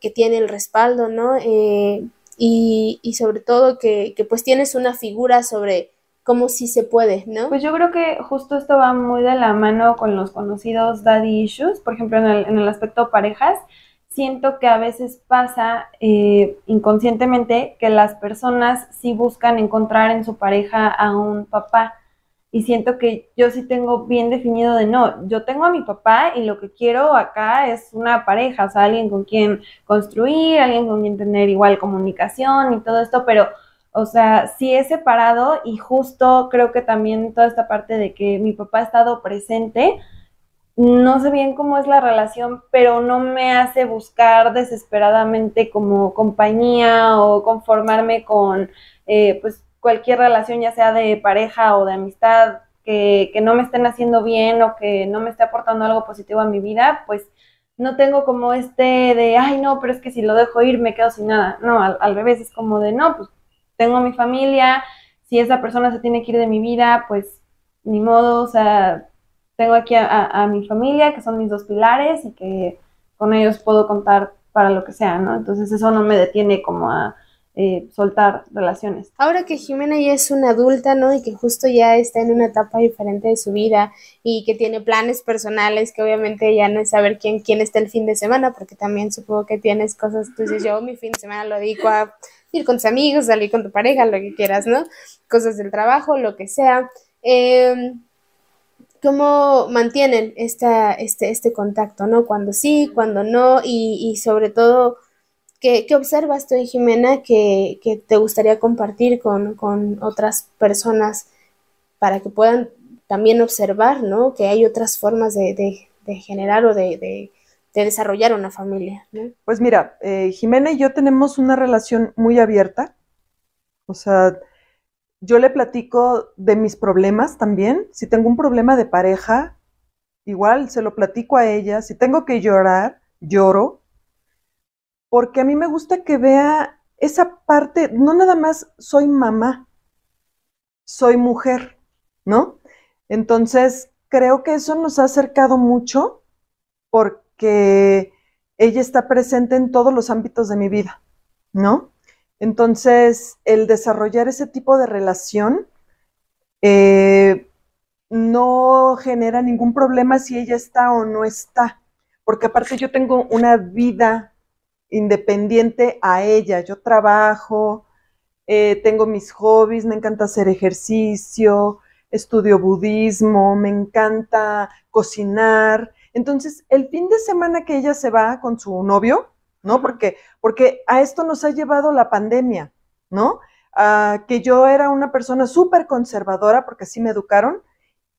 [SPEAKER 1] que tiene el respaldo, ¿no? Eh, y, y, sobre todo que, que pues tienes una figura sobre cómo sí se puede, ¿no?
[SPEAKER 5] Pues yo creo que justo esto va muy de la mano con los conocidos daddy issues, por ejemplo, en el, en el aspecto parejas siento que a veces pasa eh, inconscientemente que las personas sí buscan encontrar en su pareja a un papá. Y siento que yo sí tengo bien definido de no, yo tengo a mi papá y lo que quiero acá es una pareja, o sea, alguien con quien construir, alguien con quien tener igual comunicación y todo esto, pero, o sea, sí he separado y justo creo que también toda esta parte de que mi papá ha estado presente, no sé bien cómo es la relación, pero no me hace buscar desesperadamente como compañía o conformarme con eh, pues cualquier relación, ya sea de pareja o de amistad, que, que, no me estén haciendo bien o que no me esté aportando algo positivo a mi vida, pues no tengo como este de, ay no, pero es que si lo dejo ir me quedo sin nada. No, al, al revés es como de, no, pues tengo mi familia, si esa persona se tiene que ir de mi vida, pues ni modo, o sea, tengo aquí a, mi familia, que son mis dos pilares y que con ellos puedo contar para lo que sea, ¿no? Entonces eso no me detiene como a eh, soltar relaciones.
[SPEAKER 1] Ahora que Jimena ya es una adulta, ¿no? Y que justo ya está en una etapa diferente de su vida y que tiene planes personales, que obviamente ya no es saber quién, quién está el fin de semana, porque también supongo que tienes cosas, tú dices, yo mi fin de semana lo dedico a ir con tus amigos, salir con tu pareja, lo que quieras, ¿no? Cosas del trabajo, lo que sea. Eh, cómo mantienen esta, este, este contacto, ¿no? Cuando sí, cuando no, y, sobre todo, ¿qué, observas tú, Jimena, que, te gustaría compartir con, otras personas para que puedan también observar, ¿no? Que hay otras formas de, generar o de, desarrollar una familia.
[SPEAKER 6] Pues mira, eh, Jimena y yo tenemos una relación muy abierta, o sea, yo le platico de mis problemas también. Si tengo un problema de pareja, igual se lo platico a ella. Si tengo que llorar, lloro. Porque a mí me gusta que vea esa parte, no nada más soy mamá, soy mujer, ¿no? Entonces, creo que eso nos ha acercado mucho porque ella está presente en todos los ámbitos de mi vida, ¿no? Entonces, el desarrollar ese tipo de relación eh, no genera ningún problema si ella está o no está, porque aparte yo tengo una vida independiente a ella, yo trabajo, eh, tengo mis hobbies, me encanta hacer ejercicio, estudio budismo, me encanta cocinar. Entonces, el fin de semana que ella se va con su novio, ¿no? Porque, porque a esto nos ha llevado la pandemia, ¿no? A que yo era una persona súper conservadora, porque así me educaron,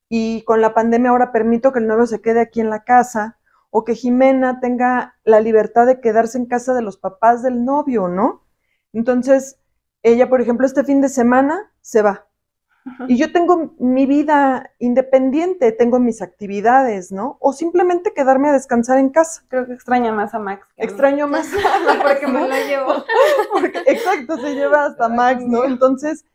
[SPEAKER 6] y con la pandemia ahora permito que el novio se quede aquí en la casa, o que Jimena tenga la libertad de quedarse en casa de los papás del novio, ¿no? Entonces, ella, por ejemplo, este fin de semana se va, y yo tengo mi vida independiente, tengo mis actividades, ¿no? O simplemente quedarme a descansar en casa.
[SPEAKER 5] Creo que extraña más a Max.
[SPEAKER 6] Extraño más a
[SPEAKER 5] porque me la llevo.
[SPEAKER 6] exacto, se lleva hasta Max, ¿no? Entonces,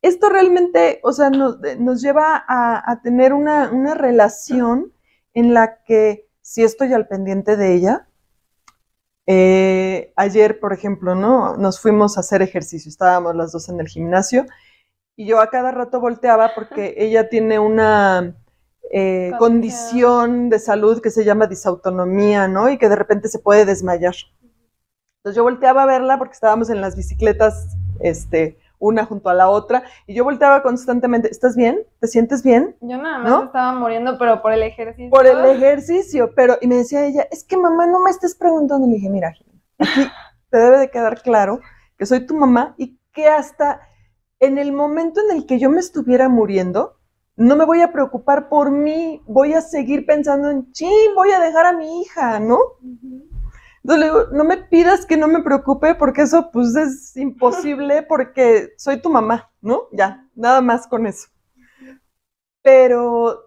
[SPEAKER 6] esto realmente, o sea, nos, lleva a, tener una, una, relación en la que si estoy al pendiente de ella, eh, ayer, por ejemplo, ¿no? Nos fuimos a hacer ejercicio, estábamos las dos en el gimnasio y yo a cada rato volteaba porque ella tiene una eh, condición de salud que se llama disautonomía, ¿no? Y que de repente se puede desmayar. Entonces yo volteaba a verla porque estábamos en las bicicletas, este, una junto a la otra, y yo volteaba constantemente, ¿estás bien? ¿Te sientes bien?
[SPEAKER 5] Yo nada más estaba muriendo, pero por el ejercicio.
[SPEAKER 6] Por el ejercicio, pero, y me decía ella, es que mamá, no me estés preguntando. Y le dije, mira, aquí te debe de quedar claro que soy tu mamá y que hasta en el momento en el que yo me estuviera muriendo, no me voy a preocupar por mí, voy a seguir pensando en, sí, voy a dejar a mi hija, ¿no? Entonces le digo, no me pidas que no me preocupe porque eso pues es imposible porque soy tu mamá, ¿no? Ya, nada más con eso. Pero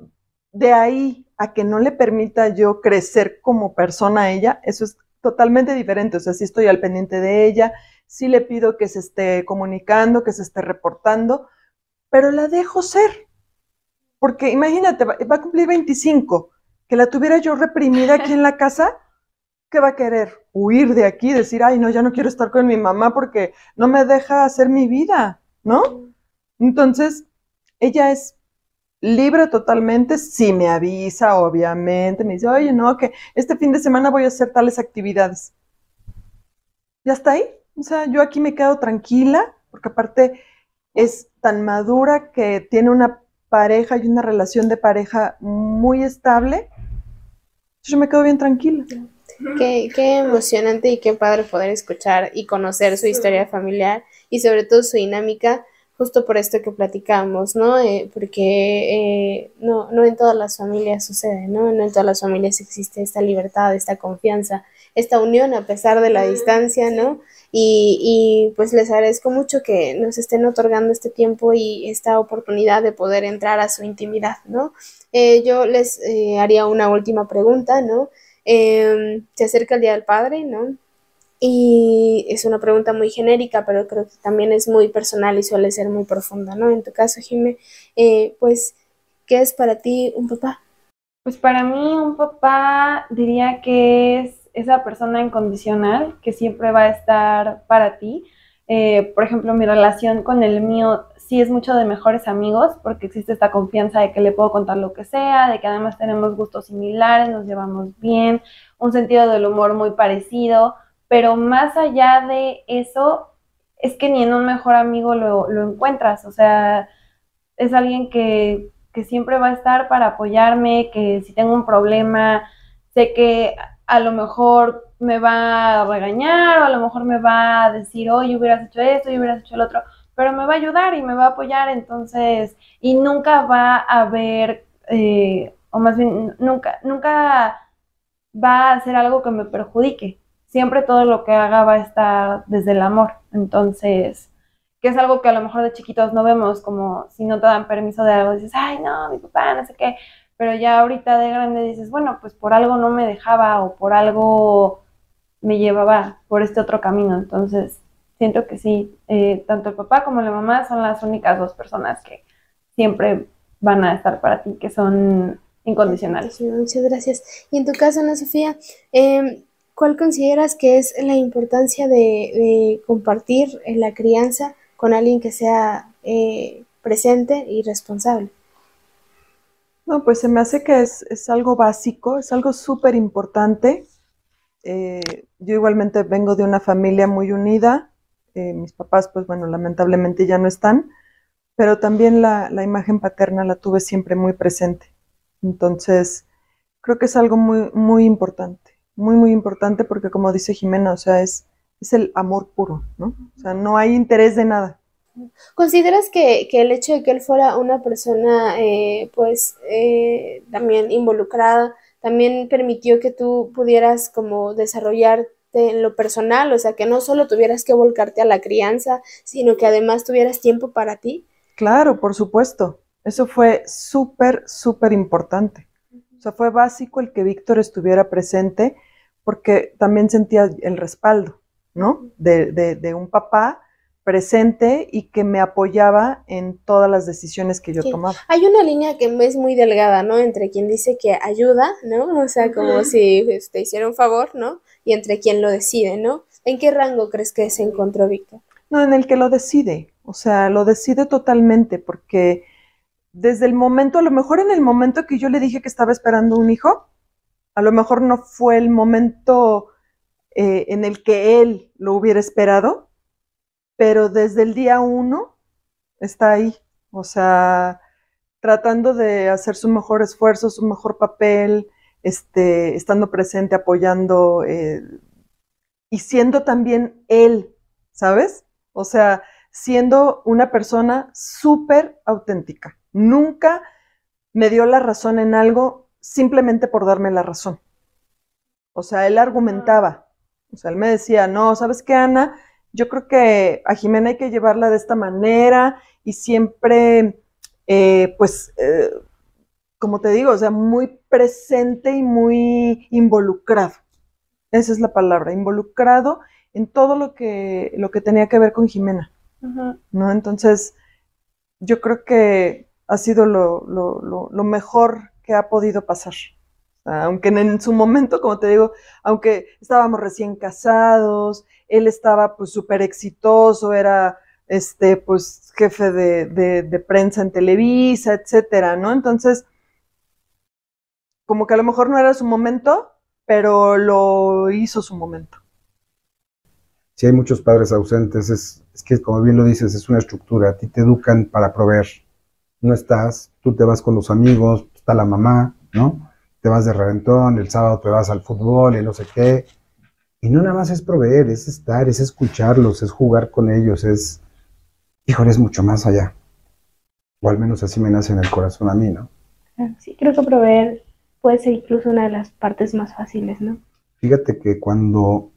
[SPEAKER 6] de ahí a que no le permita yo crecer como persona a ella, eso es totalmente diferente. O sea, sí estoy al pendiente de ella, sí le pido que se esté comunicando, que se esté reportando, pero la dejo ser. Porque imagínate, va, a cumplir 25, que la tuviera yo reprimida aquí en la casa, ¿qué va a querer? Huir de aquí, decir, ay, no, ya no quiero estar con mi mamá porque no me deja hacer mi vida, ¿no? Entonces, ella es libre totalmente, si me avisa, obviamente, me dice, oye, no, que este fin de semana voy a hacer tales actividades. Ya está ahí. O sea, yo aquí me quedo tranquila, porque aparte es tan madura que tiene una pareja y una relación de pareja muy estable. Yo me quedo bien tranquila.
[SPEAKER 1] Qué, qué emocionante y qué padre poder escuchar y conocer su historia familiar y sobre todo su dinámica justo por esto que platicamos, ¿no? Eh, porque eh, no, no en todas las familias sucede, ¿no? No en todas las familias existe esta libertad, esta confianza, esta unión a pesar de la distancia, ¿no? Y, y pues les agradezco mucho que nos estén otorgando este tiempo y esta oportunidad de poder entrar a su intimidad, ¿no? Eh, yo les haría una última pregunta, ¿no? Em, se acerca el Día del Padre, ¿no? Y es una pregunta muy genérica, pero creo que también es muy personal y suele ser muy profunda, ¿no? En tu caso, Jimé, eh, pues, ¿qué es para ti un papá?
[SPEAKER 5] Pues para mí un papá diría que es esa persona incondicional que siempre va a estar para ti. Eh, por ejemplo, mi relación con el mío sí es mucho de mejores amigos porque existe esta confianza de que le puedo contar lo que sea, de que además tenemos gustos similares, nos llevamos bien, un sentido del humor muy parecido pero más allá de eso, es que ni en un mejor amigo lo, encuentras, o sea, es alguien que, siempre va a estar para apoyarme, que si tengo un problema, sé que a lo mejor me va a regañar o a lo mejor me va a decir, oye, hubieras hecho esto y hubieras hecho el otro, pero me va a ayudar y me va a apoyar, entonces, y nunca va a haber, eh, o más bien, nunca, nunca va a hacer algo que me perjudique siempre todo lo que haga va a estar desde el amor. Entonces, que es algo que a lo mejor de chiquitos no vemos, como si no te dan permiso de algo, dices, ay, no, mi papá, no sé qué. Pero ya ahorita de grande dices, bueno, pues por algo no me dejaba o por algo me llevaba por este otro camino. Entonces, siento que sí, eh, tanto el papá como la mamá son las únicas dos personas que siempre van a estar para ti, que son incondicionales.
[SPEAKER 1] Muchas gracias. Y en tu caso, Ana Sofía, eh, ¿Cuál consideras que es la importancia de, compartir la crianza con alguien que sea eh, presente y responsable?
[SPEAKER 6] No, pues se me hace que es, algo básico, es algo súper importante. Eh, yo igualmente vengo de una familia muy unida. Eh, mis papás, pues bueno, lamentablemente ya no están, pero también la, la, imagen paterna la tuve siempre muy presente. Entonces, creo que es algo muy, muy importante muy, muy importante porque como dice Jimena, o sea, es, es el amor puro, ¿no? O sea, no hay interés de nada.
[SPEAKER 1] ¿Consideras que, el hecho de que él fuera una persona, eh, pues, eh, también involucrada, también permitió que tú pudieras como desarrollarte en lo personal, o sea, que no solo tuvieras que volcarte a la crianza, sino que además tuvieras tiempo para ti?
[SPEAKER 6] Claro, por supuesto. Eso fue súper, súper importante. O sea, fue básico el que Víctor estuviera presente porque también sentía el respaldo, ¿no? De, un papá presente y que me apoyaba en todas las decisiones que yo tomaba.
[SPEAKER 1] Hay una línea que es muy delgada, ¿no? Entre quien dice que ayuda, ¿no? O sea, como si te este, hiciera un favor, ¿no? Y entre quien lo decide, ¿no? ¿En qué rango crees que se encontró Víctor?
[SPEAKER 6] No, en el que lo decide, o sea, lo decide totalmente porque desde el momento, a lo mejor en el momento que yo le dije que estaba esperando un hijo, a lo mejor no fue el momento eh, en el que él lo hubiera esperado, pero desde el día uno está ahí, o sea, tratando de hacer su mejor esfuerzo, su mejor papel, este, estando presente, apoyando eh, y siendo también él, ¿sabes? O sea, siendo una persona súper auténtica. Nunca me dio la razón en algo simplemente por darme la razón. O sea, él argumentaba. O sea, él me decía, no, ¿sabes qué, Ana? Yo creo que a Jimena hay que llevarla de esta manera y siempre, eh, pues, eh, como te digo, o sea, muy presente y muy involucrado. Esa es la palabra, involucrado en todo lo que, lo que tenía que ver con Jimena, ¿no? Entonces, yo creo que ha sido lo, lo, lo, mejor que ha podido pasar. Aunque en, su momento, como te digo, aunque estábamos recién casados, él estaba pues súper exitoso, era este, pues jefe de, de, de, prensa en Televisa, etcétera, ¿no? Entonces, como que a lo mejor no era su momento, pero lo hizo su momento.
[SPEAKER 3] Si hay muchos padres ausentes, es, es que como bien lo dices, es una estructura, a ti te educan para proveer, no estás, tú te vas con los amigos, está la mamá, ¿no? Te vas de reventón, el sábado te vas al fútbol y no sé qué. Y no nada más es proveer, es estar, es escucharlos, es jugar con ellos, es, híjole, es mucho más allá. O al menos así me nace en el corazón a mí, ¿no?
[SPEAKER 4] Sí, creo que proveer puede ser incluso una de las partes más fáciles, ¿no?
[SPEAKER 3] Fíjate que cuando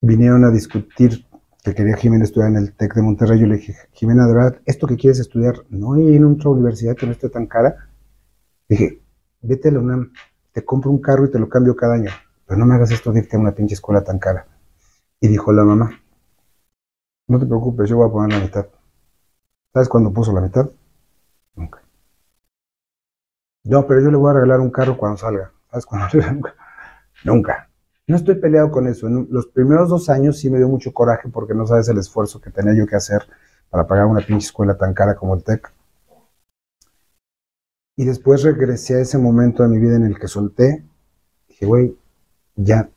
[SPEAKER 3] vinieron a discutir que quería Jimena estudiar en el TEC de Monterrey, yo le dije, Jimena, de verdad, ¿esto que quieres estudiar no hay en otra universidad que no esté tan cara? Dije, vete a la te compro un carro y te lo cambio cada año, pero no me hagas esto de irte a una pinche escuela tan cara. Y dijo la mamá, no te preocupes, yo voy a poner la mitad. ¿Sabes cuándo puso la mitad? Nunca. No, pero yo le voy a regalar un carro cuando salga. ¿Sabes cuándo? Nunca. No estoy peleado con eso. Los primeros dos años sí me dio mucho coraje porque no sabes el esfuerzo que tenía yo que hacer para pagar una pinche escuela tan cara como el TEC. Y después regresé a ese momento de mi vida en el que solté. Dije, güey, ya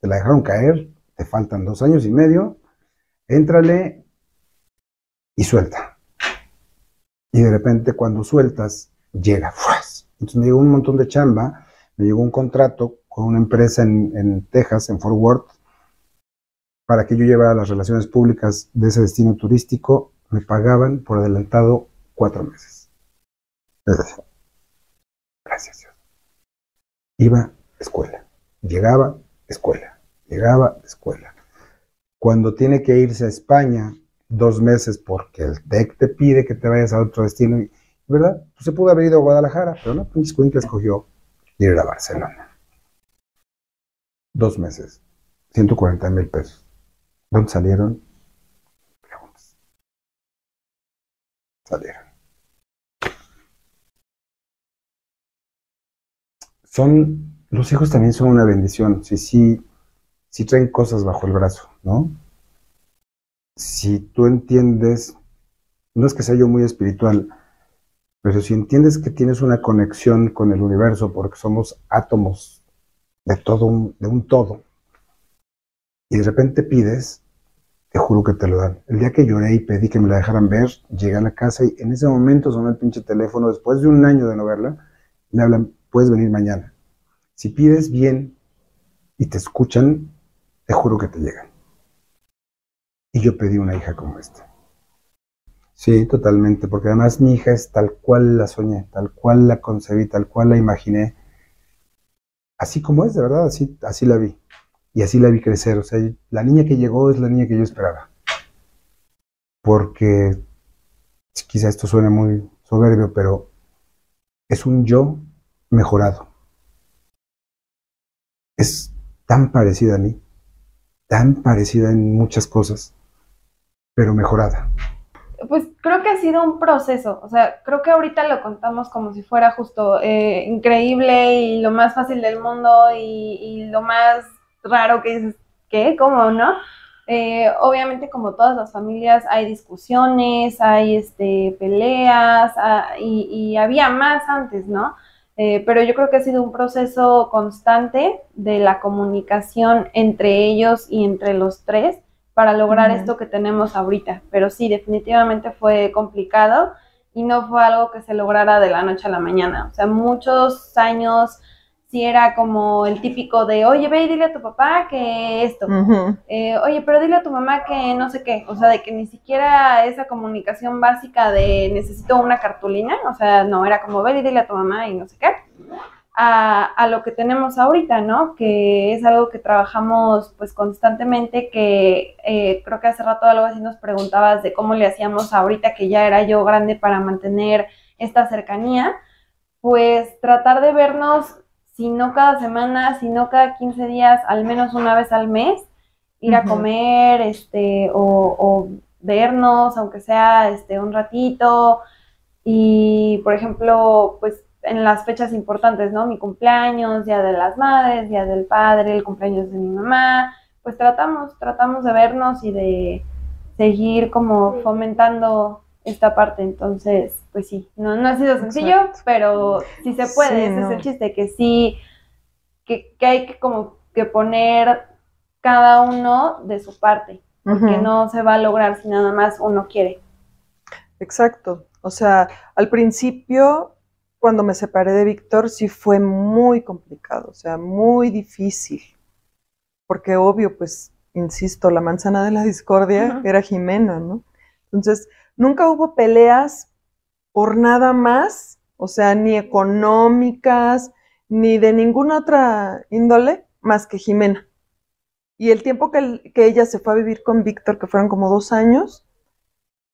[SPEAKER 3] te la dejaron caer, te faltan dos años y medio, éntrale y suelta. Y de repente cuando sueltas, llega. Entonces me llegó un montón de chamba, me llegó un contrato con una empresa en, Texas, en Fort Worth, para que yo llevara las relaciones públicas de ese destino turístico. Me pagaban por adelantado cuatro meses. Gracias Dios. Iba escuela, llegaba escuela, llegaba escuela. Cuando tiene que irse a España dos meses porque el TEC te pide que te vayas a otro destino ¿verdad? Pues se pudo haber ido a Guadalajara, pero no, Pinches que escogió ir a Barcelona. Dos meses, 140 mil pesos. ¿Dónde salieron? Preguntas. Salieron. Son, los hijos también son una bendición, si sí, si traen cosas bajo el brazo, ¿no? Si tú entiendes, no es que sea yo muy espiritual, pero si entiendes que tienes una conexión con el universo, porque somos átomos de todo de un todo, y de repente pides, te juro que te lo dan. El día que lloré y pedí que me la dejaran ver, llegué a la casa y en ese momento sonó el pinche teléfono, después de un año de no verla, me hablan, puedes venir mañana. Si pides bien y te escuchan, te juro que te llegan. Y yo pedí una hija como esta. Sí, totalmente, porque además mi hija es tal cual la soñé, tal cual la concebí, tal cual la imaginé, así como es, de verdad, así, así la vi. Y así la vi crecer, o sea, la niña que llegó es la niña que yo esperaba. Porque quizá esto suene muy soberbio, pero es un yo mejorado. Es tan parecida a mí, tan parecida en muchas cosas, pero mejorada
[SPEAKER 5] pues creo que ha sido un proceso, o sea, creo que ahorita lo contamos como si fuera justo eh, increíble y lo más fácil del mundo y, lo más raro que es, ¿qué? ¿Cómo, no? Eh, obviamente como todas las familias hay discusiones, hay este, peleas ah, y, había más antes, ¿no? Eh, pero yo creo que ha sido un proceso constante de la comunicación entre ellos y entre los tres para lograr esto que tenemos ahorita. Pero sí, definitivamente fue complicado y no fue algo que se lograra de la noche a la mañana. O sea, muchos años sí era como el típico de, oye, ve y dile a tu papá que esto, eh, oye, pero dile a tu mamá que no sé qué, o sea, de que ni siquiera esa comunicación básica de necesito una cartulina, o sea, no, era como, ve y dile a tu mamá y no sé qué a, lo que tenemos ahorita, ¿no? Que es algo que trabajamos pues constantemente, que eh, creo que hace rato algo así nos preguntabas de cómo le hacíamos ahorita que ya era yo grande para mantener esta cercanía, pues tratar de vernos, si no cada semana, si no cada 15 días, al menos una vez al mes, ir a comer, este, o, vernos, aunque sea este, un ratito. Y, por ejemplo, pues en las fechas importantes, ¿no? Mi cumpleaños, Día de las Madres, Día del Padre, el cumpleaños de mi mamá, pues tratamos, tratamos de vernos y de seguir como fomentando esta parte. Entonces, pues sí, no, no ha sido sencillo, pero sí se puede, ese es el chiste, que sí, que, que hay que como que poner cada uno de su parte, porque no se va a lograr si nada más uno quiere.
[SPEAKER 6] Exacto. O sea, al principio, cuando me separé de Víctor, sí fue muy complicado, o sea, muy difícil. Porque obvio, pues, insisto, la manzana de la discordia era Jimena, ¿no? Entonces, nunca hubo peleas por nada más, o sea, ni económicas, ni de ninguna otra índole más que Jimena. Y el tiempo que, ella se fue a vivir con Víctor, que fueron como dos años,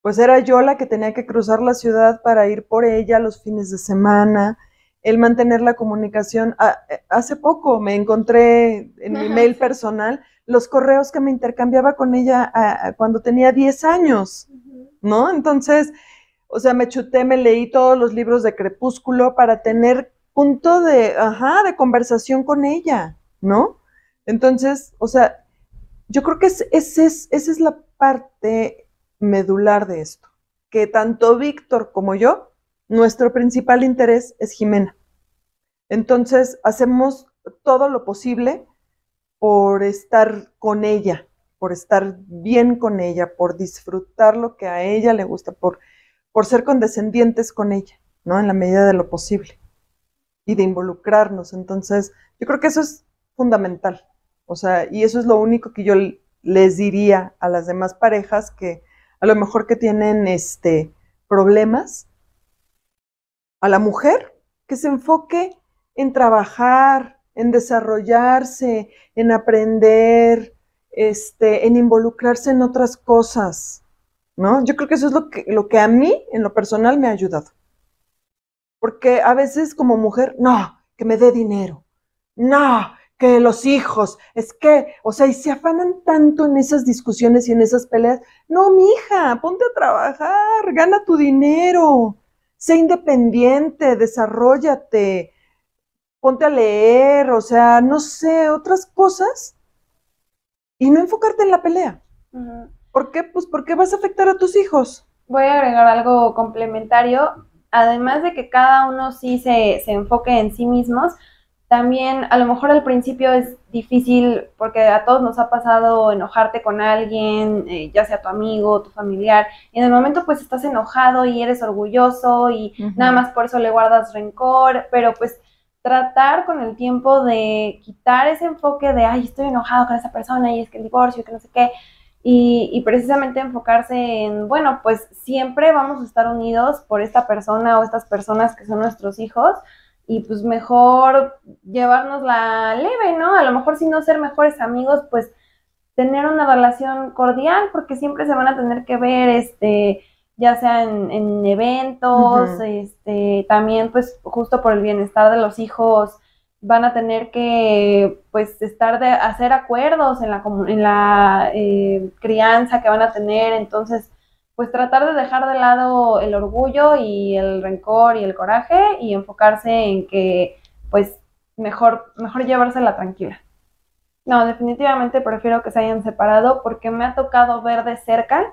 [SPEAKER 6] pues era yo la que tenía que cruzar la ciudad para ir por ella los fines de semana, el mantener la comunicación. Ah, eh, hace poco me encontré en mi mail personal los correos que me intercambiaba con ella ah, ah, cuando tenía 10 años, ¿no? Entonces, o sea, me chuté, me leí todos los libros de Crepúsculo para tener punto de, ajá, de conversación con ella, ¿no? Entonces, o sea, yo creo que es, esa es la parte medular de esto, que tanto Víctor como yo, nuestro principal interés es Jimena. Entonces, hacemos todo lo posible por estar con ella, por estar bien con ella, por disfrutar lo que a ella le gusta, por, por ser condescendientes con ella, ¿no? En la medida de lo posible y de involucrarnos. Entonces, yo creo que eso es fundamental. O sea, y eso es lo único que yo les diría a las demás parejas que a lo mejor que tienen este problemas, a la mujer que se enfoque en trabajar, en desarrollarse, en aprender, este, en involucrarse en otras cosas, ¿no? Yo creo que eso es lo que, lo que a mí, en lo personal, me ha ayudado. Porque a veces como mujer, no, que me dé dinero, no, que los hijos, es que, o sea, y se afanan tanto en esas discusiones y en esas peleas. No, mi hija, ponte a trabajar, gana tu dinero, sé independiente, desarrollate, ponte a leer, o sea, no sé, otras cosas y no enfocarte en la pelea. ¿Por qué? Pues porque vas a afectar a tus hijos.
[SPEAKER 5] Voy a agregar algo complementario. Además de que cada uno sí se, se enfoque en sí mismos, también a lo mejor al principio es difícil porque a todos nos ha pasado enojarte con alguien, eh, ya sea tu amigo, tu familiar, y en el momento pues estás enojado y eres orgulloso y nada más por eso le guardas rencor, pero pues tratar con el tiempo de quitar ese enfoque de, ay, estoy enojado con esa persona y es que el divorcio, que no sé qué, y, y, precisamente enfocarse en, bueno, pues siempre vamos a estar unidos por esta persona o estas personas que son nuestros hijos, y pues mejor llevarnos la leve, ¿no? A lo mejor si no ser mejores amigos, pues tener una relación cordial, porque siempre se van a tener que ver, este, ya sea en, eventos, este, también pues justo por el bienestar de los hijos, van a tener que pues estar de hacer acuerdos en la, en la eh, crianza que van a tener, entonces pues tratar de dejar de lado el orgullo y el rencor y el coraje y enfocarse en que pues mejor, mejor llevársela tranquila. No, definitivamente prefiero que se hayan separado porque me ha tocado ver de cerca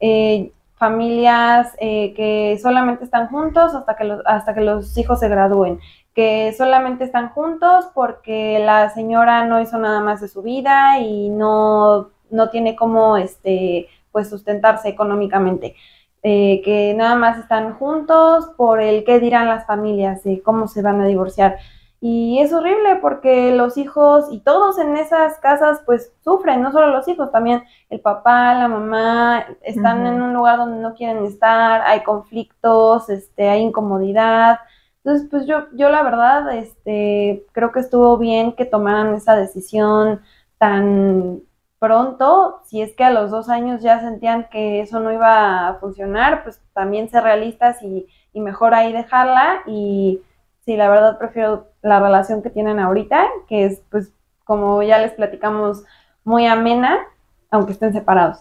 [SPEAKER 5] eh, familias eh, que solamente están juntos hasta que, los, hasta que los hijos se gradúen, que solamente están juntos porque la señora no hizo nada más de su vida y no, no tiene como este pues sustentarse económicamente. Eh, que nada más están juntos por el qué dirán las familias, de cómo se van a divorciar. Y es horrible porque los hijos y todos en esas casas pues sufren, no solo los hijos, también el papá, la mamá, están en un lugar donde no quieren estar, hay conflictos, este, hay incomodidad. Entonces, pues yo, yo la verdad, este, creo que estuvo bien que tomaran esa decisión tan pronto, si es que a los dos años ya sentían que eso no iba a funcionar, pues también ser realistas y, mejor ahí dejarla. Y sí, la verdad prefiero la relación que tienen ahorita, que es pues como ya les platicamos, muy amena aunque estén separados.